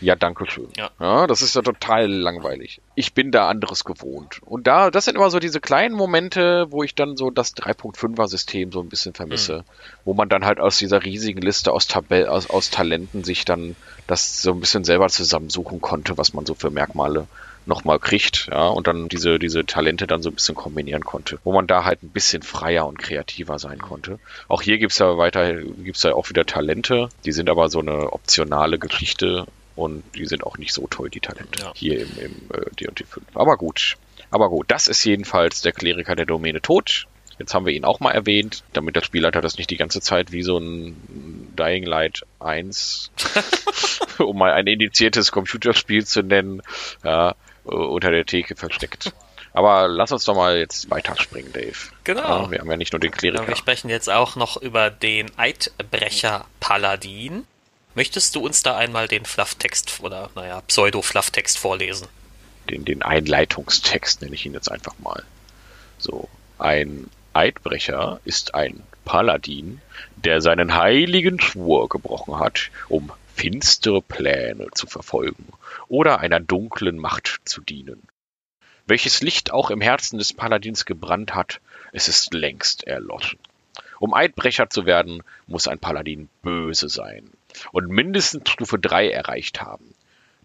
Ja, danke schön. Ja. das ist ja total langweilig. Ich bin da anderes gewohnt. Und da, das sind immer so diese kleinen Momente, wo ich dann so das 3.5er System so ein bisschen vermisse. Wo man dann halt aus dieser riesigen Liste aus, Tabell, aus, aus Talenten sich dann das so ein bisschen selber zusammensuchen konnte, was man so für Merkmale nochmal kriegt, ja, und dann diese, diese Talente dann so ein bisschen kombinieren konnte, wo man da halt ein bisschen freier und kreativer sein konnte. Auch hier gibt's ja weiter, gibt's ja auch wieder Talente, die sind aber so eine optionale Geschichte und die sind auch nicht so toll, die Talente, Ja. hier im, im äh, D&D 5. Aber gut, aber gut, das ist jedenfalls der Kleriker der Domäne tot. Jetzt haben wir ihn auch mal erwähnt, damit der Spielleiter das nicht die ganze Zeit wie so ein Dying Light 1, um mal ein indiziertes Computerspiel zu nennen, ja, äh, unter der Theke versteckt. Aber lass uns doch mal jetzt weiterspringen, Dave. Genau. Ja, wir haben ja nicht nur den Kleriker. Wir sprechen jetzt auch noch über den Eidbrecher-Paladin. Möchtest du uns da einmal den Flufftext oder, naja, Pseudo-Flufftext vorlesen? Den, den Einleitungstext nenne ich ihn jetzt einfach mal. So, ein Eidbrecher ist ein Paladin, der seinen heiligen Schwur gebrochen hat, um finstere Pläne zu verfolgen oder einer dunklen Macht zu dienen. Welches Licht auch im Herzen des Paladins gebrannt hat, es ist längst erloschen. Um Eidbrecher zu werden, muss ein Paladin böse sein und mindestens Stufe 3 erreicht haben.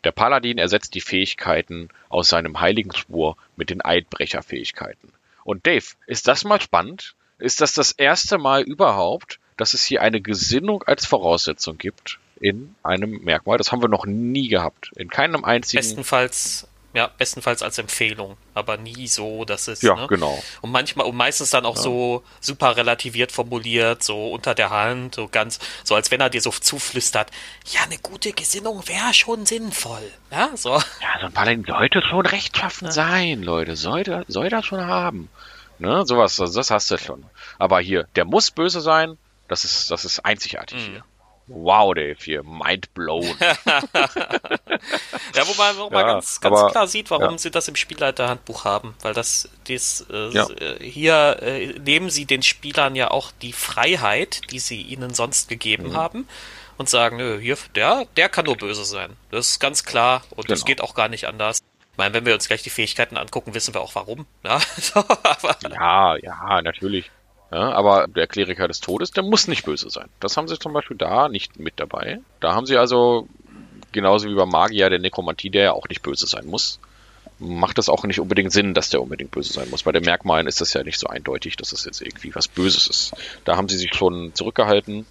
Der Paladin ersetzt die Fähigkeiten aus seinem heiligen Schwur mit den Eidbrecher-Fähigkeiten. Und Dave, ist das mal spannend? Ist das das erste Mal überhaupt, dass es hier eine Gesinnung als Voraussetzung gibt in einem Merkmal? Das haben wir noch nie gehabt. In keinem einzigen. Bestenfalls ja, bestenfalls als Empfehlung, aber nie so, dass es. Ja, ne? genau. Und manchmal und meistens dann auch Ja. so super relativiert formuliert, so unter der Hand, so ganz, so als wenn er dir so zuflüstert, ja, eine gute Gesinnung wäre schon sinnvoll. Ja, so. Ja, so ein Paladin sollte schon rechtschaffen sein, Leute. Sollte, soll das schon haben. Ne, sowas, also das hast du schon. Aber hier, der muss böse sein. Das ist, das ist einzigartig Mhm. hier. Wow, Dave, hier, mind blown. Ja, wo man, Ja, ganz, ganz aber- klar sieht, warum ja. sie das im Spielleiterhandbuch haben. Weil das, das äh, Ja. hier äh, nehmen sie den Spielern ja auch die Freiheit, die sie ihnen sonst gegeben Mhm. haben. Und sagen, nö, hier, der, der kann nur böse sein. Das ist ganz klar und das Genau. geht auch gar nicht anders. Ich meine, wenn wir uns gleich die Fähigkeiten angucken, wissen wir auch warum. Ja, so, aber, Ja, ja, natürlich. Ja, aber der Kleriker des Todes, der muss nicht böse sein. Das haben sie zum Beispiel da nicht mit dabei. Da haben sie also, genauso wie beim Magier der Nekromantie, der ja auch nicht böse sein muss, macht es auch nicht unbedingt Sinn, dass der unbedingt böse sein muss. Bei den Merkmalen ist das ja nicht so eindeutig, dass es jetzt irgendwie was Böses ist. Da haben sie sich schon zurückgehalten.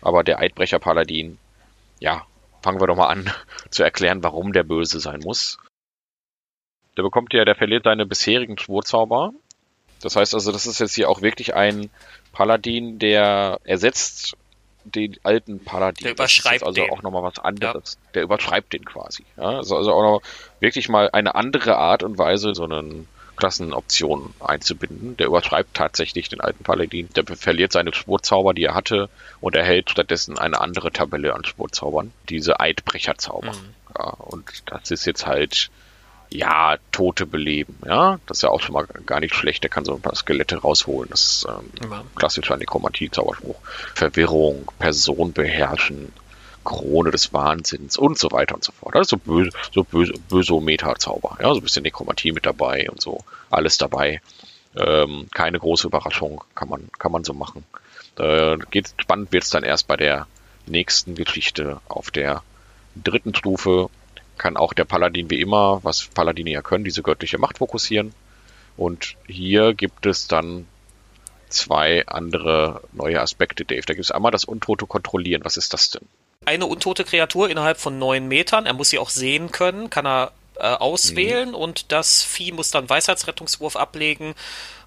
Aber der Eidbrecher-Paladin, ja, fangen wir doch mal an zu erklären, warum der böse sein muss. Der bekommt ja, der verliert seine bisherigen Schwurzauber. Das heißt also, das ist jetzt hier auch wirklich ein Paladin, der ersetzt den alten Paladin. Der Das ist überschreibt also den. auch nochmal was anderes. Der überschreibt den quasi. Ja, also, also auch noch wirklich mal eine andere Art und Weise, so eine Klassenoption einzubinden. Der überschreibt tatsächlich den alten Paladin. Der verliert seine Schwurzauber, die er hatte, und erhält stattdessen eine andere Tabelle an Schwurzaubern. Diese Eidbrecherzauber. Mhm. Ja, und das ist jetzt halt, ja, Tote beleben, ja. Das ist ja auch schon mal gar nicht schlecht. Der kann so ein paar Skelette rausholen. Das ist ähm, Ja. klassischer Nekromantie-Zauberspruch. Verwirrung, Person beherrschen, Krone des Wahnsinns und so weiter und so fort. Das ist so böse, so böse, böse Meta-Zauber. Ja, so ein bisschen Nekromantie mit dabei und so. Alles dabei. Ähm, keine große Überraschung, kann man, kann man so machen. Äh, geht, spannend wird's dann erst bei der nächsten Geschichte auf der dritten Stufe kann auch der Paladin wie immer, was Paladine ja können, diese göttliche Macht fokussieren. Und hier gibt es dann zwei andere neue Aspekte, Dave. Da gibt es einmal das Untote Kontrollieren. Was ist das denn? eine untote Kreatur innerhalb von neun Metern. Er muss sie auch sehen können, kann er äh, auswählen und das Vieh muss dann Weisheitsrettungswurf ablegen.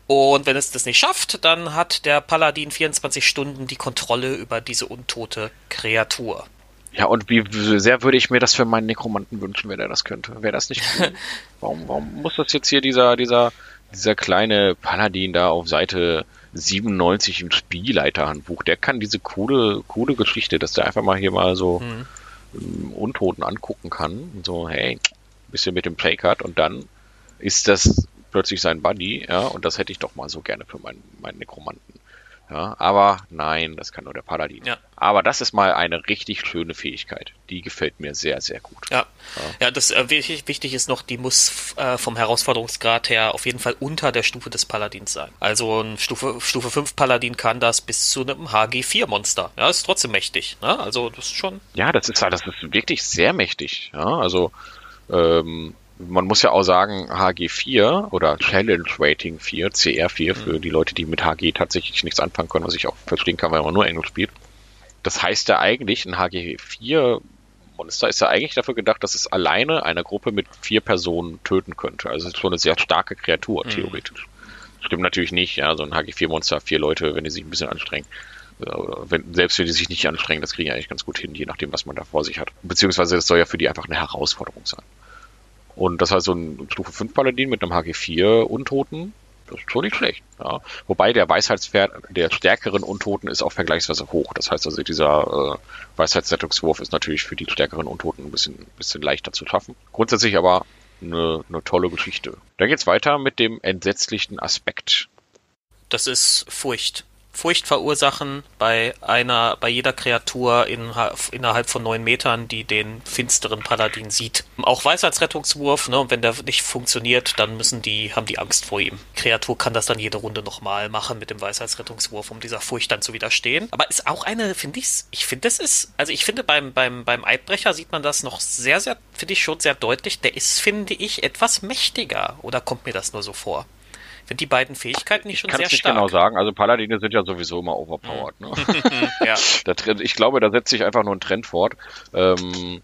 Und wenn es das nicht schafft, dann hat der Paladin 24 Stunden die Kontrolle über diese untote Kreatur. Ja, und wie sehr würde ich mir das für meinen Nekromanten wünschen, wenn er das könnte? Wäre das nicht cool? warum, warum muss das jetzt hier dieser, dieser, dieser kleine Paladin da auf Seite 97 im Spielleiterhandbuch, der kann diese coole, coole Geschichte, dass der einfach mal hier mal so Hm. ähm, Untoten angucken kann und so, hey, bisschen mit dem Playcard und dann ist das plötzlich sein Buddy, ja, und das hätte ich doch mal so gerne für meinen, meinen Nekromanten. Ja, aber nein, das kann nur der Paladin. Ja. Aber das ist mal eine richtig schöne Fähigkeit. Die gefällt mir sehr, sehr gut. Ja, ja das äh, wichtig, wichtig ist noch, die muss äh, vom Herausforderungsgrad her auf jeden Fall unter der Stufe des Paladins sein. Also ein Stufe, Stufe 5 Paladin kann das bis zu einem HG4-Monster. Ja, ist trotzdem mächtig. Ne? Also das ist schon. Ja, das ist, das ist wirklich sehr mächtig. Ja, also ähm, man muss ja auch sagen, HG4 oder Challenge Rating 4, CR4 für die Leute, die mit HG tatsächlich nichts anfangen können, was ich auch verstehen kann, wenn man nur Englisch spielt. Das heißt ja eigentlich, ein HG4 Monster ist ja eigentlich dafür gedacht, dass es alleine eine Gruppe mit vier Personen töten könnte. Also es ist schon eine sehr starke Kreatur, Mhm. theoretisch. Stimmt natürlich nicht, ja, so ein HG4-Monster, vier Leute, wenn die sich ein bisschen anstrengen. äh, wenn, selbst wenn die sich nicht anstrengen, das kriegen die eigentlich ganz gut hin, je nachdem, was man da vor sich hat. Beziehungsweise das soll ja für die einfach eine Herausforderung sein. Und das heißt, so ein Stufe 5 Paladin mit einem HG4 Untoten, das ist schon nicht schlecht. Ja. Wobei der Weisheitswert der stärkeren Untoten ist auch vergleichsweise hoch. Das heißt also, dieser äh, Weisheitsrettungswurf ist natürlich für die stärkeren Untoten ein bisschen, bisschen leichter zu schaffen. Grundsätzlich aber eine, eine tolle Geschichte. Dann geht's weiter mit dem entsetzlichen Aspekt. Das ist Furcht. Furcht verursachen bei einer, bei jeder Kreatur in, innerhalb von neun Metern, die den finsteren Paladin sieht. Auch Weisheitsrettungswurf, ne, und wenn der nicht funktioniert, dann müssen die, haben die Angst vor ihm. Kreatur kann das dann jede Runde nochmal machen mit dem Weisheitsrettungswurf, um dieser Furcht dann zu widerstehen. Aber ist auch eine, finde ich, ich finde, das ist, also ich finde beim, beim, beim Eidbrecher sieht man das noch sehr, sehr, finde ich schon sehr deutlich. Der ist, finde ich, etwas mächtiger. Oder kommt mir das nur so vor? Sind die beiden Fähigkeiten nicht schon sehr nicht stark? genau sagen. Also Paladine sind ja sowieso immer overpowered. Ne? ja. Trend, ich glaube, da setzt sich einfach nur ein Trend fort. Ähm,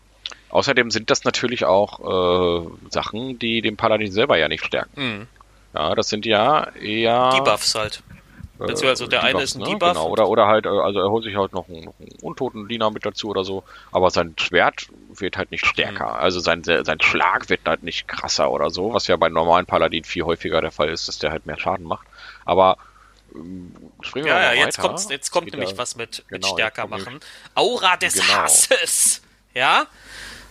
außerdem sind das natürlich auch äh, Sachen, die den Paladin selber ja nicht stärken. Mhm. Ja, das sind ja eher... Debuffs halt. Beziehungsweise der eine ist ein ne? Debuff. Genau, oder, oder halt, äh, also er holt sich halt noch einen, noch einen untoten Diener mit dazu oder so. Aber sein Schwert wird halt nicht stärker. Mhm. Also sein, sein Schlag wird halt nicht krasser oder so, was ja bei normalen Paladin viel häufiger der Fall ist, dass der halt mehr Schaden macht. Aber ähm, springen ja, wir mal ja, jetzt. Kommt, jetzt kommt nämlich da, was mit, genau, mit stärker machen. Aura des genau. Hasses. Ja?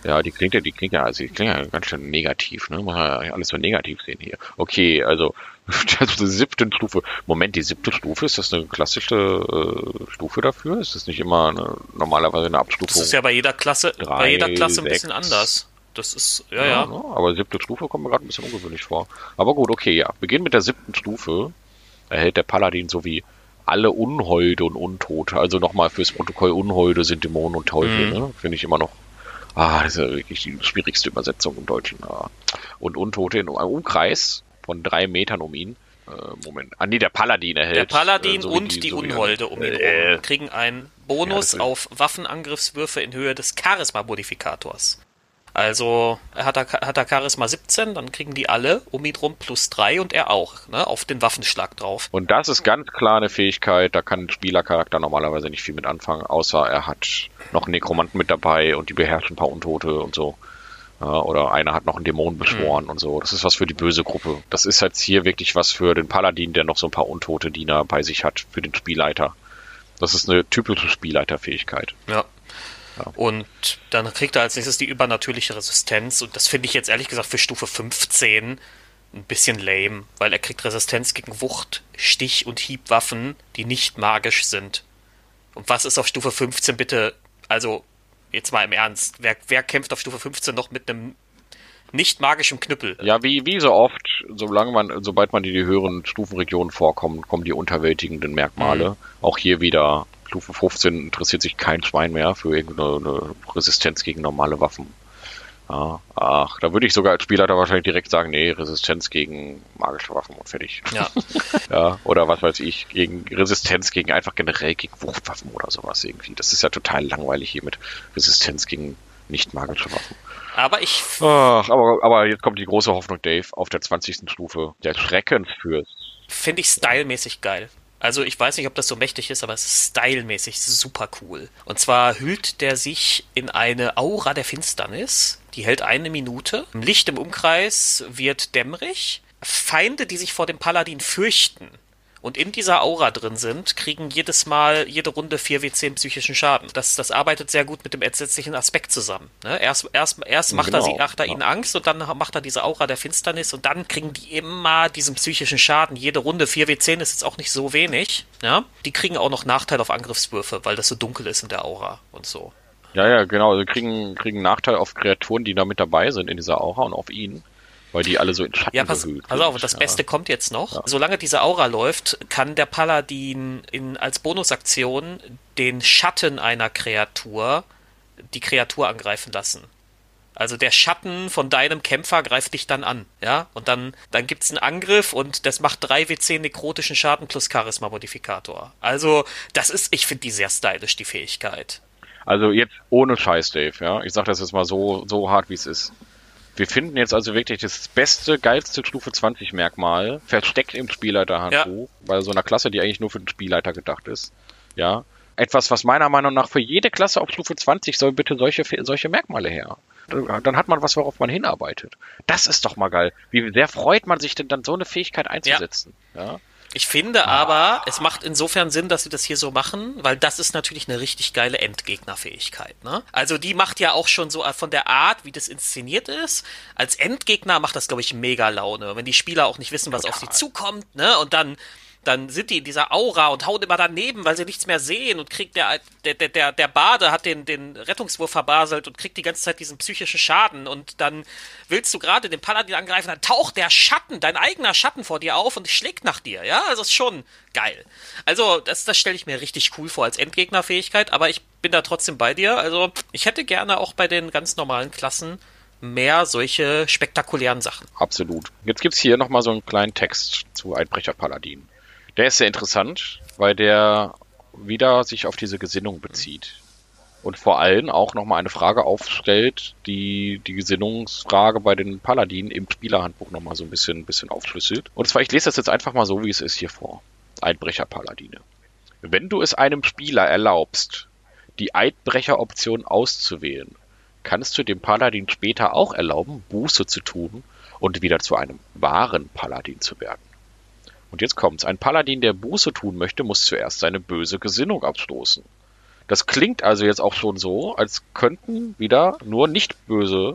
Ja, die klingt ja, die klingt ja, also die klingt ja ganz schön negativ, ne? Man kann ja alles so negativ sehen hier. Okay, also die siebte Stufe. Moment, die siebte Stufe, ist das eine klassische äh, Stufe dafür? Ist das nicht immer eine, normalerweise eine Abstufung? Das ist ja bei jeder Klasse, drei, bei jeder Klasse ein bisschen anders. Das ist, ja, ja. ja. Ne? Aber siebte Stufe kommt mir gerade ein bisschen ungewöhnlich vor. Aber gut, okay, ja. Beginn mit der siebten Stufe erhält der Paladin sowie alle Unholde und Untote. Also nochmal fürs Protokoll Unholde sind Dämonen und Teufel, mhm. ne? Finde ich immer noch Ah, das ist ja wirklich die schwierigste Übersetzung im Deutschen. Ja. Und Untote in einem Umkreis von drei Metern um ihn. Äh, Moment. Ah, nee, der Paladin erhält. Der Paladin äh, so und die, die so Unholde um ihn äh, kriegen einen Bonus ja, auf Waffenangriffswürfe in Höhe des Charisma-Modifikators. Also hat er, hat er Charisma 17, dann kriegen die alle um ihn rum plus 3 und er auch, ne, auf den Waffenschlag drauf. Und das ist ganz klar eine Fähigkeit, da kann ein Spielercharakter normalerweise nicht viel mit anfangen, außer er hat noch einen Nekromanten mit dabei und die beherrschen ein paar Untote und so. Ja, oder einer hat noch einen Dämon beschworen mhm. und so. Das ist was für die böse Gruppe. Das ist jetzt hier wirklich was für den Paladin, der noch so ein paar untote Diener bei sich hat, für den Spielleiter. Das ist eine typische Spielleiterfähigkeit. Ja. Und dann kriegt er als nächstes die übernatürliche Resistenz. Und das finde ich jetzt ehrlich gesagt für Stufe 15 ein bisschen lame, weil er kriegt Resistenz gegen Wucht, Stich und Hiebwaffen, die nicht magisch sind. Und was ist auf Stufe 15 bitte? Also, jetzt mal im Ernst. Wer, wer kämpft auf Stufe 15 noch mit einem nicht magischen Knüppel? Ja, wie, wie so oft, solange man, sobald man in die höheren Stufenregionen vorkommt, kommen die unterwältigenden Merkmale. Mhm. Auch hier wieder Stufe 15 interessiert sich kein Schwein mehr für irgendeine Resistenz gegen normale Waffen. Ja, ach, da würde ich sogar als Spielleiter wahrscheinlich direkt sagen, nee, Resistenz gegen magische Waffen und fertig. Ja. ja. Oder was weiß ich, gegen Resistenz gegen einfach generell gegen Wuchtwaffen oder sowas irgendwie. Das ist ja total langweilig hier mit Resistenz gegen nicht magische Waffen. Aber ich. Ach, aber, aber jetzt kommt die große Hoffnung, Dave, auf der 20. Stufe. Der Schreckensfürst. Finde ich stylmäßig geil. Also ich weiß nicht, ob das so mächtig ist, aber es ist stylmäßig super cool. Und zwar hüllt der sich in eine Aura der Finsternis. Die hält eine Minute. Licht im Umkreis wird dämmerig. Feinde, die sich vor dem Paladin fürchten, und in dieser Aura drin sind, kriegen jedes Mal, jede Runde 4w10 psychischen Schaden. Das, das arbeitet sehr gut mit dem entsetzlichen Aspekt zusammen. Ne? Erst, erst, erst macht, genau, er, sie, macht er ihnen Angst und dann macht er diese Aura der Finsternis und dann kriegen die immer diesen psychischen Schaden. Jede Runde 4w10 ist jetzt auch nicht so wenig. Ja? Die kriegen auch noch Nachteil auf Angriffswürfe, weil das so dunkel ist in der Aura und so. Ja, ja, genau. Also kriegen, kriegen Nachteil auf Kreaturen, die da mit dabei sind in dieser Aura und auf ihn. Weil die alle so in Schatten ja, pass, pass auf, und das Beste kommt jetzt noch. Ja. Solange diese Aura läuft, kann der Paladin in, als Bonusaktion den Schatten einer Kreatur die Kreatur angreifen lassen. Also der Schatten von deinem Kämpfer greift dich dann an, ja? Und dann, dann gibt's einen Angriff und das macht 3w10 nekrotischen Schaden plus Charisma-Modifikator. Also, das ist, ich finde die sehr stylisch, die Fähigkeit. Also jetzt ohne Scheiß, Dave, ja? Ich sag das jetzt mal so, so hart, wie es ist. Wir finden jetzt also wirklich das beste, geilste Stufe 20 Merkmal versteckt im Spielleiterhandbuch, ja. bei so einer Klasse, die eigentlich nur für den Spielleiter gedacht ist. Ja. etwas, was meiner Meinung nach für jede Klasse auf Stufe 20 soll bitte solche, solche Merkmale her. Dann hat man was, worauf man hinarbeitet. Das ist doch mal geil. Wie sehr freut man sich denn dann, so eine Fähigkeit einzusetzen? Ja. ja? Ich finde aber, es macht insofern Sinn, dass sie das hier so machen, weil das ist natürlich eine richtig geile Endgegnerfähigkeit. Ne? Also die macht ja auch schon so von der Art, wie das inszeniert ist. Als Endgegner macht das, glaube ich, mega Laune, wenn die Spieler auch nicht wissen, was Total. auf sie zukommt, ne? Und dann dann sind die in dieser Aura und hauen immer daneben, weil sie nichts mehr sehen und kriegt der, der, der, der Bade hat den, den Rettungswurf verbaselt und kriegt die ganze Zeit diesen psychischen Schaden und dann willst du gerade den Paladin angreifen, dann taucht der Schatten, dein eigener Schatten vor dir auf und schlägt nach dir, ja, also ist schon geil. Also das, das stelle ich mir richtig cool vor als Endgegnerfähigkeit, aber ich bin da trotzdem bei dir, also ich hätte gerne auch bei den ganz normalen Klassen mehr solche spektakulären Sachen. Absolut. Jetzt gibt's hier nochmal so einen kleinen Text zu Einbrecher Paladin. Der ist sehr interessant, weil der wieder sich auf diese Gesinnung bezieht. Und vor allem auch nochmal eine Frage aufstellt, die die Gesinnungsfrage bei den Paladinen im Spielerhandbuch nochmal so ein bisschen, bisschen aufschlüsselt. Und zwar, ich lese das jetzt einfach mal so, wie es ist hier vor. Einbrecher-Paladine. Wenn du es einem Spieler erlaubst, die Eidbrecher-Option auszuwählen, kannst du dem Paladin später auch erlauben, Buße zu tun und wieder zu einem wahren Paladin zu werden. Und jetzt kommt's. Ein Paladin, der Buße tun möchte, muss zuerst seine böse Gesinnung abstoßen. Das klingt also jetzt auch schon so, als könnten wieder nur nicht böse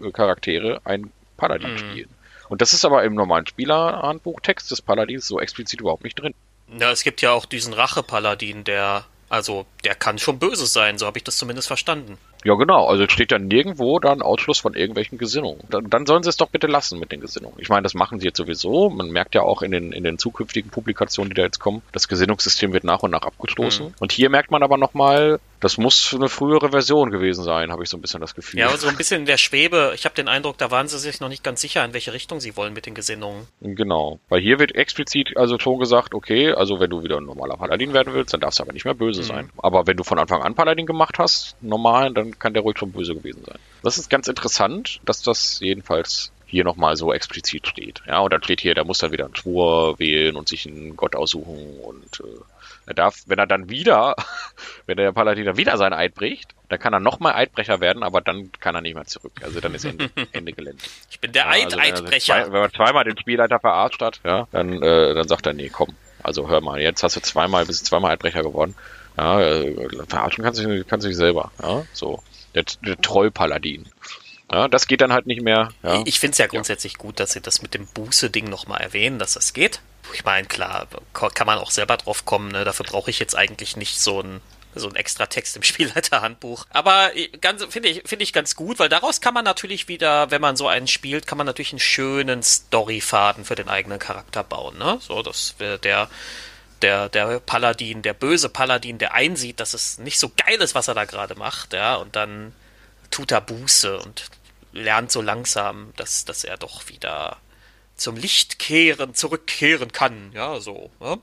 äh, Charaktere ein Paladin mhm. spielen. Und das ist aber im normalen Spielerhandbuchtext des Paladins so explizit überhaupt nicht drin. Ja, es gibt ja auch diesen Rache-Paladin, der, also, der kann schon böse sein, so habe ich das zumindest verstanden. Ja, genau. Also steht da nirgendwo dann Ausschluss von irgendwelchen Gesinnungen. Dann, dann sollen sie es doch bitte lassen mit den Gesinnungen. Ich meine, das machen sie jetzt sowieso. Man merkt ja auch in den, in den zukünftigen Publikationen, die da jetzt kommen, das Gesinnungssystem wird nach und nach abgestoßen. Mhm. Und hier merkt man aber nochmal, das muss eine frühere Version gewesen sein, habe ich so ein bisschen das Gefühl. Ja, so ein bisschen in der Schwebe. Ich habe den Eindruck, da waren sie sich noch nicht ganz sicher, in welche Richtung sie wollen mit den Gesinnungen. Genau. Weil hier wird explizit also schon gesagt, okay, also wenn du wieder ein normaler Paladin werden willst, dann darfst du aber nicht mehr böse mhm. sein. Aber wenn du von Anfang an Paladin gemacht hast, normal, dann kann der ruhig schon böse gewesen sein. Das ist ganz interessant, dass das jedenfalls hier nochmal so explizit steht. Ja, und dann steht hier, der muss dann wieder einen Schwur wählen und sich einen Gott aussuchen und äh, er darf, wenn er dann wieder, wenn der Paladin dann wieder sein Eid bricht, dann kann er nochmal Eidbrecher werden, aber dann kann er nicht mehr zurück. Also dann ist Ende, Ende Gelände. Ich bin der ja, also Eid-Eidbrecher. Wenn, wenn, man zweimal den Spielleiter verarscht hat, ja, dann, äh, dann sagt er, nee, komm. Also hör mal, jetzt hast du zweimal, bist du zweimal Eidbrecher geworden. Ja, äh, verarschen kannst du, kannst dich selber. Ja, so. Der, der Trollpaladin. Ja, das geht dann halt nicht mehr. Ja. Ich finde es ja grundsätzlich ja. gut, dass sie das mit dem Buße-Ding nochmal erwähnen, dass das geht. Ich meine, klar, kann man auch selber drauf kommen, ne? dafür brauche ich jetzt eigentlich nicht so ein so ein extra Text im Spielleiterhandbuch. Aber ganz, finde ich, finde ich ganz gut, weil daraus kann man natürlich wieder, wenn man so einen spielt, kann man natürlich einen schönen Storyfaden für den eigenen Charakter bauen, ne? So, dass der, der, der Paladin, der böse Paladin, der einsieht, dass es nicht so geil ist, was er da gerade macht, ja, und dann tut er Buße und lernt so langsam, dass, dass er doch wieder zum Licht kehren, zurückkehren kann. Ja, so. Ja.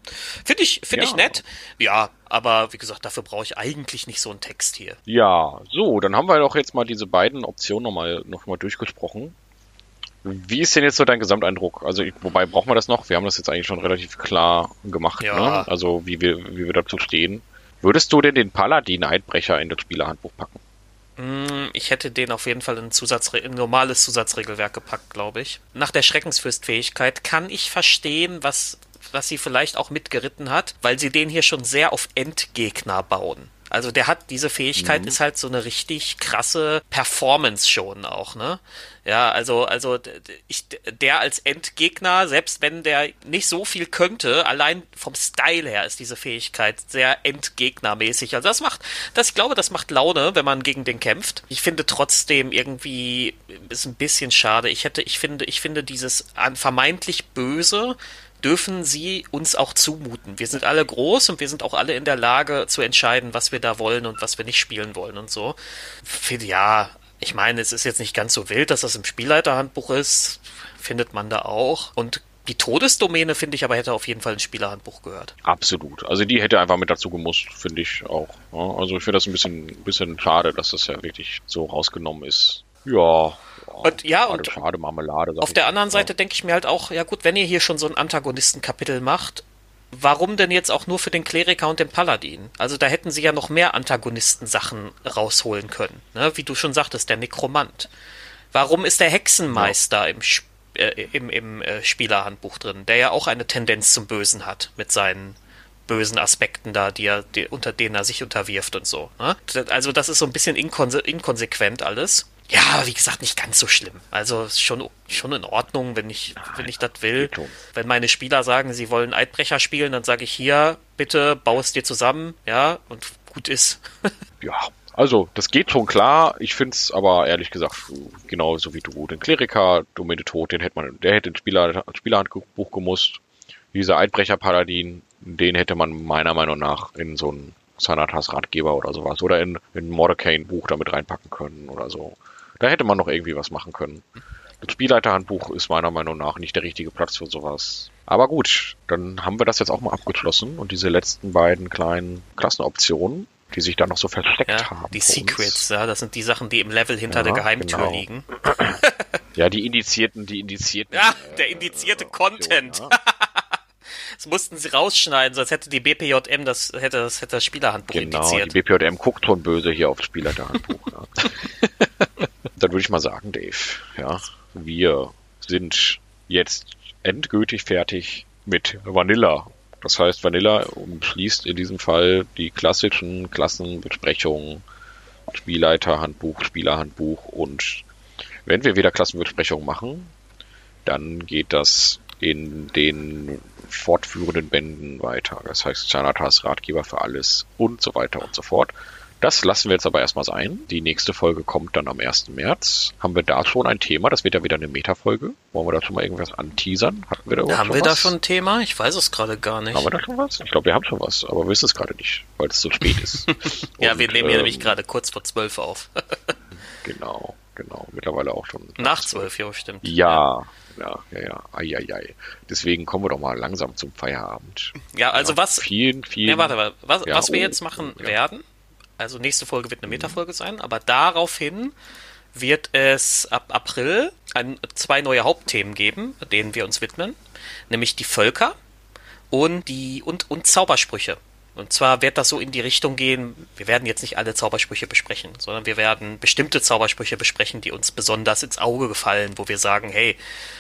Finde ich, finde ja. ich nett. Ja, aber wie gesagt, dafür brauche ich eigentlich nicht so einen Text hier. Ja, so, dann haben wir doch jetzt mal diese beiden Optionen nochmal noch mal durchgesprochen. Wie ist denn jetzt so dein Gesamteindruck? Also, wobei brauchen wir das noch? Wir haben das jetzt eigentlich schon relativ klar gemacht, ja. ne? Also, wie wir, wie wir dazu stehen. Würdest du denn den Paladin-Eidbrecher in das Spielerhandbuch packen? Mm, ich hätte den auf jeden Fall in, Zusatzre in normales Zusatzregelwerk gepackt, glaube ich. Nach der Schreckensfürstfähigkeit kann ich verstehen, was, was sie vielleicht auch mitgeritten hat, weil sie den hier schon sehr auf Endgegner bauen. Also der hat diese Fähigkeit, mhm. ist halt so eine richtig krasse Performance schon auch, ne? Ja, also, also ich, der als Endgegner, selbst wenn der nicht so viel könnte, allein vom Style her ist diese Fähigkeit sehr Endgegnermäßig. Also das macht, das, ich glaube, das macht Laune, wenn man gegen den kämpft. Ich finde trotzdem irgendwie, ist ein bisschen schade. Ich hätte, ich finde, ich finde dieses vermeintlich Böse, dürfen sie uns auch zumuten. Wir sind alle groß und wir sind auch alle in der Lage zu entscheiden, was wir da wollen und was wir nicht spielen wollen und so. Ja, ich meine, es ist jetzt nicht ganz so wild, dass das im Spielleiterhandbuch ist. Findet man da auch. Und die Todesdomäne, finde ich, aber hätte auf jeden Fall ins Spielerhandbuch gehört. Absolut. Also die hätte einfach mit dazu gemusst, finde ich auch. Also ich finde das ein bisschen, bisschen schade, dass das ja wirklich so rausgenommen ist. Ja, und ja, und schade Marmelade. Auf der anderen Seite denke ich mir halt auch, ja gut, wenn ihr hier schon so ein Antagonistenkapitel macht, warum denn jetzt auch nur für den Kleriker und den Paladin? Also da hätten sie ja noch mehr Antagonisten-Sachen rausholen können. Ne? Wie du schon sagtest, der Nekromant. Warum ist der Hexenmeister ja. im, äh, im, im äh, Spielerhandbuch drin, der ja auch eine Tendenz zum Bösen hat mit seinen bösen Aspekten da, die er, die, unter denen er sich unterwirft und so. Ne? Also das ist so ein bisschen inkonse inkonsequent alles. Ja, wie gesagt, nicht ganz so schlimm. Also schon, schon in Ordnung, wenn ich, wenn ich das will. Wenn meine Spieler sagen, sie wollen Eidbrecher spielen, dann sage ich hier, bitte bau es dir zusammen, ja, und gut ist. ja, also, das geht schon klar. Ich finde es aber ehrlich gesagt genauso wie du. Den Kleriker, Domäne Tod, den hätte man, der hätte ins Spieler, Spielerhandbuch gemusst. Dieser Eidbrecher-Paladin, den hätte man meiner Meinung nach in so ein Sanatas Ratgeber oder sowas oder in, in ein Mordecane Buch damit reinpacken können oder so. Da hätte man noch irgendwie was machen können. Das Spielleiterhandbuch ist meiner Meinung nach nicht der richtige Platz für sowas. Aber gut, dann haben wir das jetzt auch mal abgeschlossen und diese letzten beiden kleinen Klassenoptionen, die sich da noch so versteckt ja, haben. Die Secrets, ja, das sind die Sachen, die im Level hinter ja, der Geheimtür genau. liegen. ja, die indizierten, die indizierten. Ja, der indizierte äh, Content. Ja. Das mussten sie rausschneiden, sonst hätte die BPJM das, hätte das, hätte das Spielerhandbuch genau, indiziert. die BPJM guckt schon böse hier aufs Spielerhandbuch. ja. Dann würde ich mal sagen, Dave, ja, wir sind jetzt endgültig fertig mit Vanilla. Das heißt, Vanilla umschließt in diesem Fall die klassischen Klassenbesprechungen, Spielleiterhandbuch, Spielerhandbuch und wenn wir wieder Klassenbesprechungen machen, dann geht das in den fortführenden Bänden weiter. Das heißt, Zanatas Ratgeber für alles und so weiter und so fort. Das lassen wir jetzt aber erstmal sein. Die nächste Folge kommt dann am 1. März. Haben wir da schon ein Thema? Das wird ja wieder eine Meta-Folge. Wollen wir da schon mal irgendwas anteasern? Hatten wir da Haben wir was? da schon ein Thema? Ich weiß es gerade gar nicht. Haben wir da schon was? Ich glaube, wir haben schon was, aber wir wissen es gerade nicht, weil es so spät ist. ja, Und, wir nehmen hier ähm, nämlich gerade kurz vor zwölf auf. genau, genau. Mittlerweile auch schon. Nach zwölf, ja, stimmt. Ja, ja, ja, ja. Eieiei. Deswegen kommen wir doch mal langsam zum Feierabend. Ja, also ja, was. Vielen, vielen. Ja, warte, warte. Was, ja, was wir oh, jetzt machen ja. werden, also nächste Folge wird eine Metafolge sein, aber daraufhin wird es ab April ein, zwei neue Hauptthemen geben, denen wir uns widmen, nämlich die Völker und die und, und Zaubersprüche. Und zwar wird das so in die Richtung gehen, wir werden jetzt nicht alle Zaubersprüche besprechen, sondern wir werden bestimmte Zaubersprüche besprechen, die uns besonders ins Auge gefallen, wo wir sagen, hey,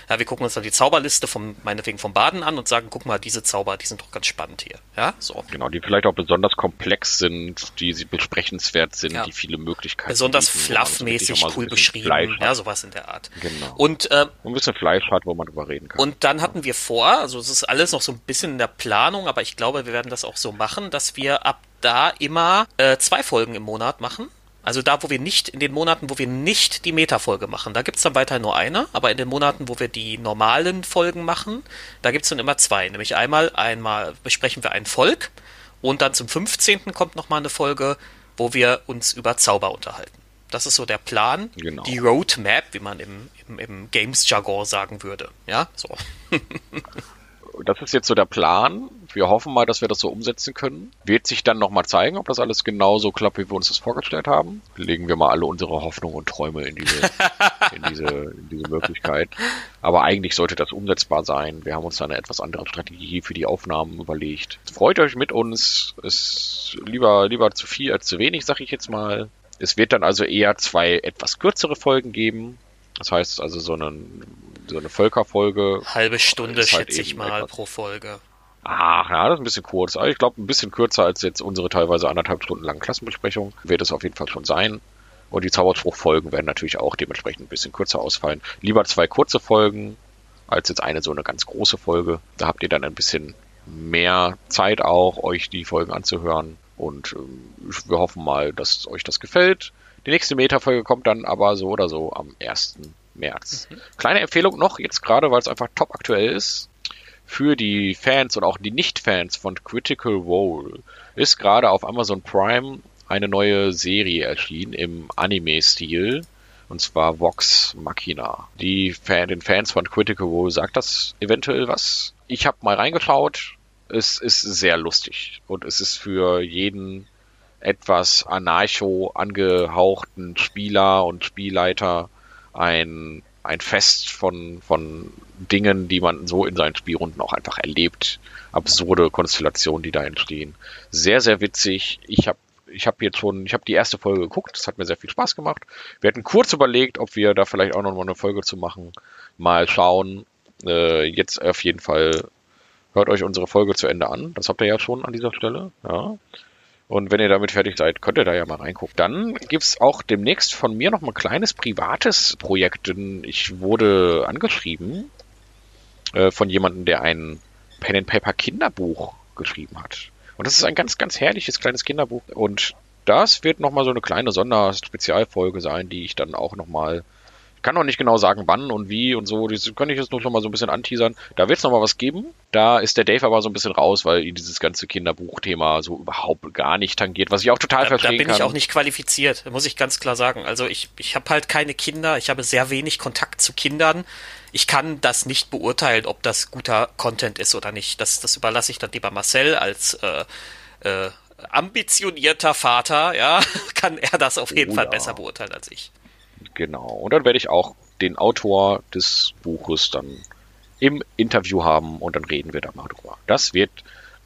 ja, wir gucken uns dann die Zauberliste vom, meinetwegen vom Baden an und sagen, guck mal, diese Zauber, die sind doch ganz spannend hier. Ja, so. Genau, die vielleicht auch besonders komplex sind, die besprechenswert sind, ja. die viele Möglichkeiten Besonders fluffmäßig, cool beschrieben, Fleisch ja, sowas in der Art. Genau. Und, äh, ein bisschen Fleisch hat, wo man drüber reden kann. Und dann hatten wir vor, also es ist alles noch so ein bisschen in der Planung, aber ich glaube, wir werden das auch so machen, dass wir ab da immer äh, zwei Folgen im Monat machen. Also da, wo wir nicht, in den Monaten, wo wir nicht die Meta-Folge machen, da gibt es dann weiterhin nur eine, aber in den Monaten, wo wir die normalen Folgen machen, da gibt es dann immer zwei. Nämlich einmal, einmal besprechen wir ein Volk und dann zum 15. kommt nochmal eine Folge, wo wir uns über Zauber unterhalten. Das ist so der Plan. Genau. Die Roadmap, wie man im, im, im Games-Jargon sagen würde. Ja, so. das ist jetzt so der Plan. Wir hoffen mal, dass wir das so umsetzen können. Wird sich dann nochmal zeigen, ob das alles genauso klappt, wie wir uns das vorgestellt haben. Legen wir mal alle unsere Hoffnungen und Träume in diese, in diese, in diese Möglichkeit. Aber eigentlich sollte das umsetzbar sein. Wir haben uns da eine etwas andere Strategie für die Aufnahmen überlegt. Freut euch mit uns. Ist lieber, lieber zu viel als zu wenig, sag ich jetzt mal. Es wird dann also eher zwei etwas kürzere Folgen geben. Das heißt also so einen so eine Völkerfolge. Halbe Stunde, halt schätze ich mal, etwas. pro Folge. Ach ja, das ist ein bisschen kurz. Also ich glaube, ein bisschen kürzer als jetzt unsere teilweise anderthalb Stunden langen Klassenbesprechung wird es auf jeden Fall schon sein. Und die Zauberspruchfolgen werden natürlich auch dementsprechend ein bisschen kürzer ausfallen. Lieber zwei kurze Folgen als jetzt eine so eine ganz große Folge. Da habt ihr dann ein bisschen mehr Zeit auch, euch die Folgen anzuhören. Und ähm, wir hoffen mal, dass euch das gefällt. Die nächste Meta-Folge kommt dann aber so oder so am 1. März. Mhm. Kleine Empfehlung noch, jetzt gerade, weil es einfach top aktuell ist, für die Fans und auch die Nicht-Fans von Critical Role ist gerade auf Amazon Prime eine neue Serie erschienen im Anime-Stil. Und zwar Vox Machina. Die Fan, den Fans von Critical Role sagt das eventuell was. Ich habe mal reingeschaut. Es ist sehr lustig. Und es ist für jeden etwas anarcho angehauchten Spieler und Spielleiter ein ein Fest von, von Dingen, die man so in seinen Spielrunden auch einfach erlebt. Absurde Konstellationen, die da entstehen. Sehr, sehr witzig. Ich habe ich habe jetzt schon, ich habe die erste Folge geguckt, das hat mir sehr viel Spaß gemacht. Wir hatten kurz überlegt, ob wir da vielleicht auch noch mal eine Folge zu machen. Mal schauen. Äh, jetzt auf jeden Fall hört euch unsere Folge zu Ende an. Das habt ihr ja schon an dieser Stelle. Ja. Und wenn ihr damit fertig seid, könnt ihr da ja mal reingucken. Dann gibt's auch demnächst von mir noch mal ein kleines privates Projekt. Denn ich wurde angeschrieben äh, von jemandem, der ein Pen and Paper Kinderbuch geschrieben hat. Und das ist ein ganz, ganz herrliches kleines Kinderbuch. Und das wird nochmal so eine kleine Sonderspezialfolge sein, die ich dann auch nochmal kann noch nicht genau sagen, wann und wie und so. Das kann ich jetzt noch mal so ein bisschen anteasern. Da wird es noch mal was geben. Da ist der Dave aber so ein bisschen raus, weil ihn dieses ganze Kinderbuchthema so überhaupt gar nicht tangiert, was ich auch total da, verstehen kann. Da bin kann. ich auch nicht qualifiziert, muss ich ganz klar sagen. Also ich, ich habe halt keine Kinder, ich habe sehr wenig Kontakt zu Kindern. Ich kann das nicht beurteilen, ob das guter Content ist oder nicht. Das, das überlasse ich dann lieber Marcel als äh, äh, ambitionierter Vater, ja, kann er das auf jeden Oh Fall ja. besser beurteilen als ich. Genau. Und dann werde ich auch den Autor des Buches dann im Interview haben und dann reden wir da mal drüber. Das wird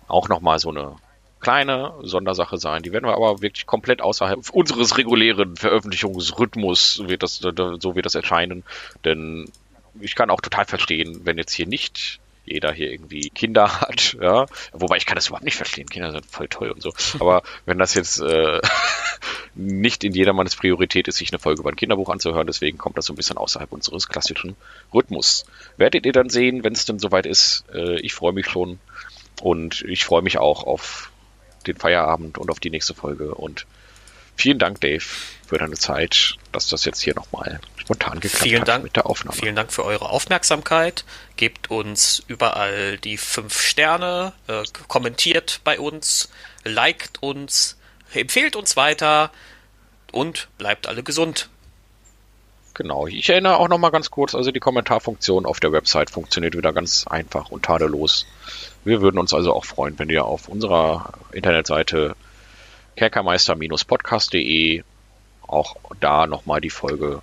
auch nochmal so eine kleine Sondersache sein. Die werden wir aber wirklich komplett außerhalb unseres regulären Veröffentlichungsrhythmus wird das, so wird das erscheinen. Denn ich kann auch total verstehen, wenn jetzt hier nicht jeder hier irgendwie Kinder hat, ja. Wobei ich kann das überhaupt nicht verstehen. Kinder sind voll toll und so. Aber wenn das jetzt äh, nicht in jedermanns Priorität ist, sich eine Folge über ein Kinderbuch anzuhören, deswegen kommt das so ein bisschen außerhalb unseres klassischen Rhythmus. Werdet ihr dann sehen, wenn es denn soweit ist. Äh, ich freue mich schon und ich freue mich auch auf den Feierabend und auf die nächste Folge und vielen Dank, Dave, für deine Zeit, dass das jetzt hier nochmal spontan geklappt Vielen hat Dank. mit der Aufnahme. Vielen Dank für eure Aufmerksamkeit. Gebt uns überall die fünf Sterne, äh, kommentiert bei uns, liked uns, empfehlt uns weiter und bleibt alle gesund. Genau, ich erinnere auch nochmal ganz kurz, also die Kommentarfunktion auf der Website funktioniert wieder ganz einfach und tadellos. Wir würden uns also auch freuen, wenn ihr auf unserer Internetseite kerkermeister-podcast.de auch da nochmal die Folge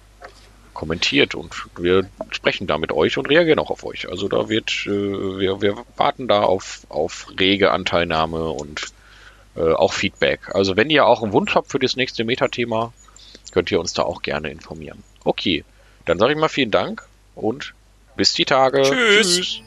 kommentiert und wir sprechen da mit euch und reagieren auch auf euch. Also da wird, äh, wir, wir warten da auf, auf rege Anteilnahme und äh, auch Feedback. Also wenn ihr auch einen Wunsch habt für das nächste Metathema, könnt ihr uns da auch gerne informieren. Okay, dann sage ich mal vielen Dank und bis die Tage. Tschüss.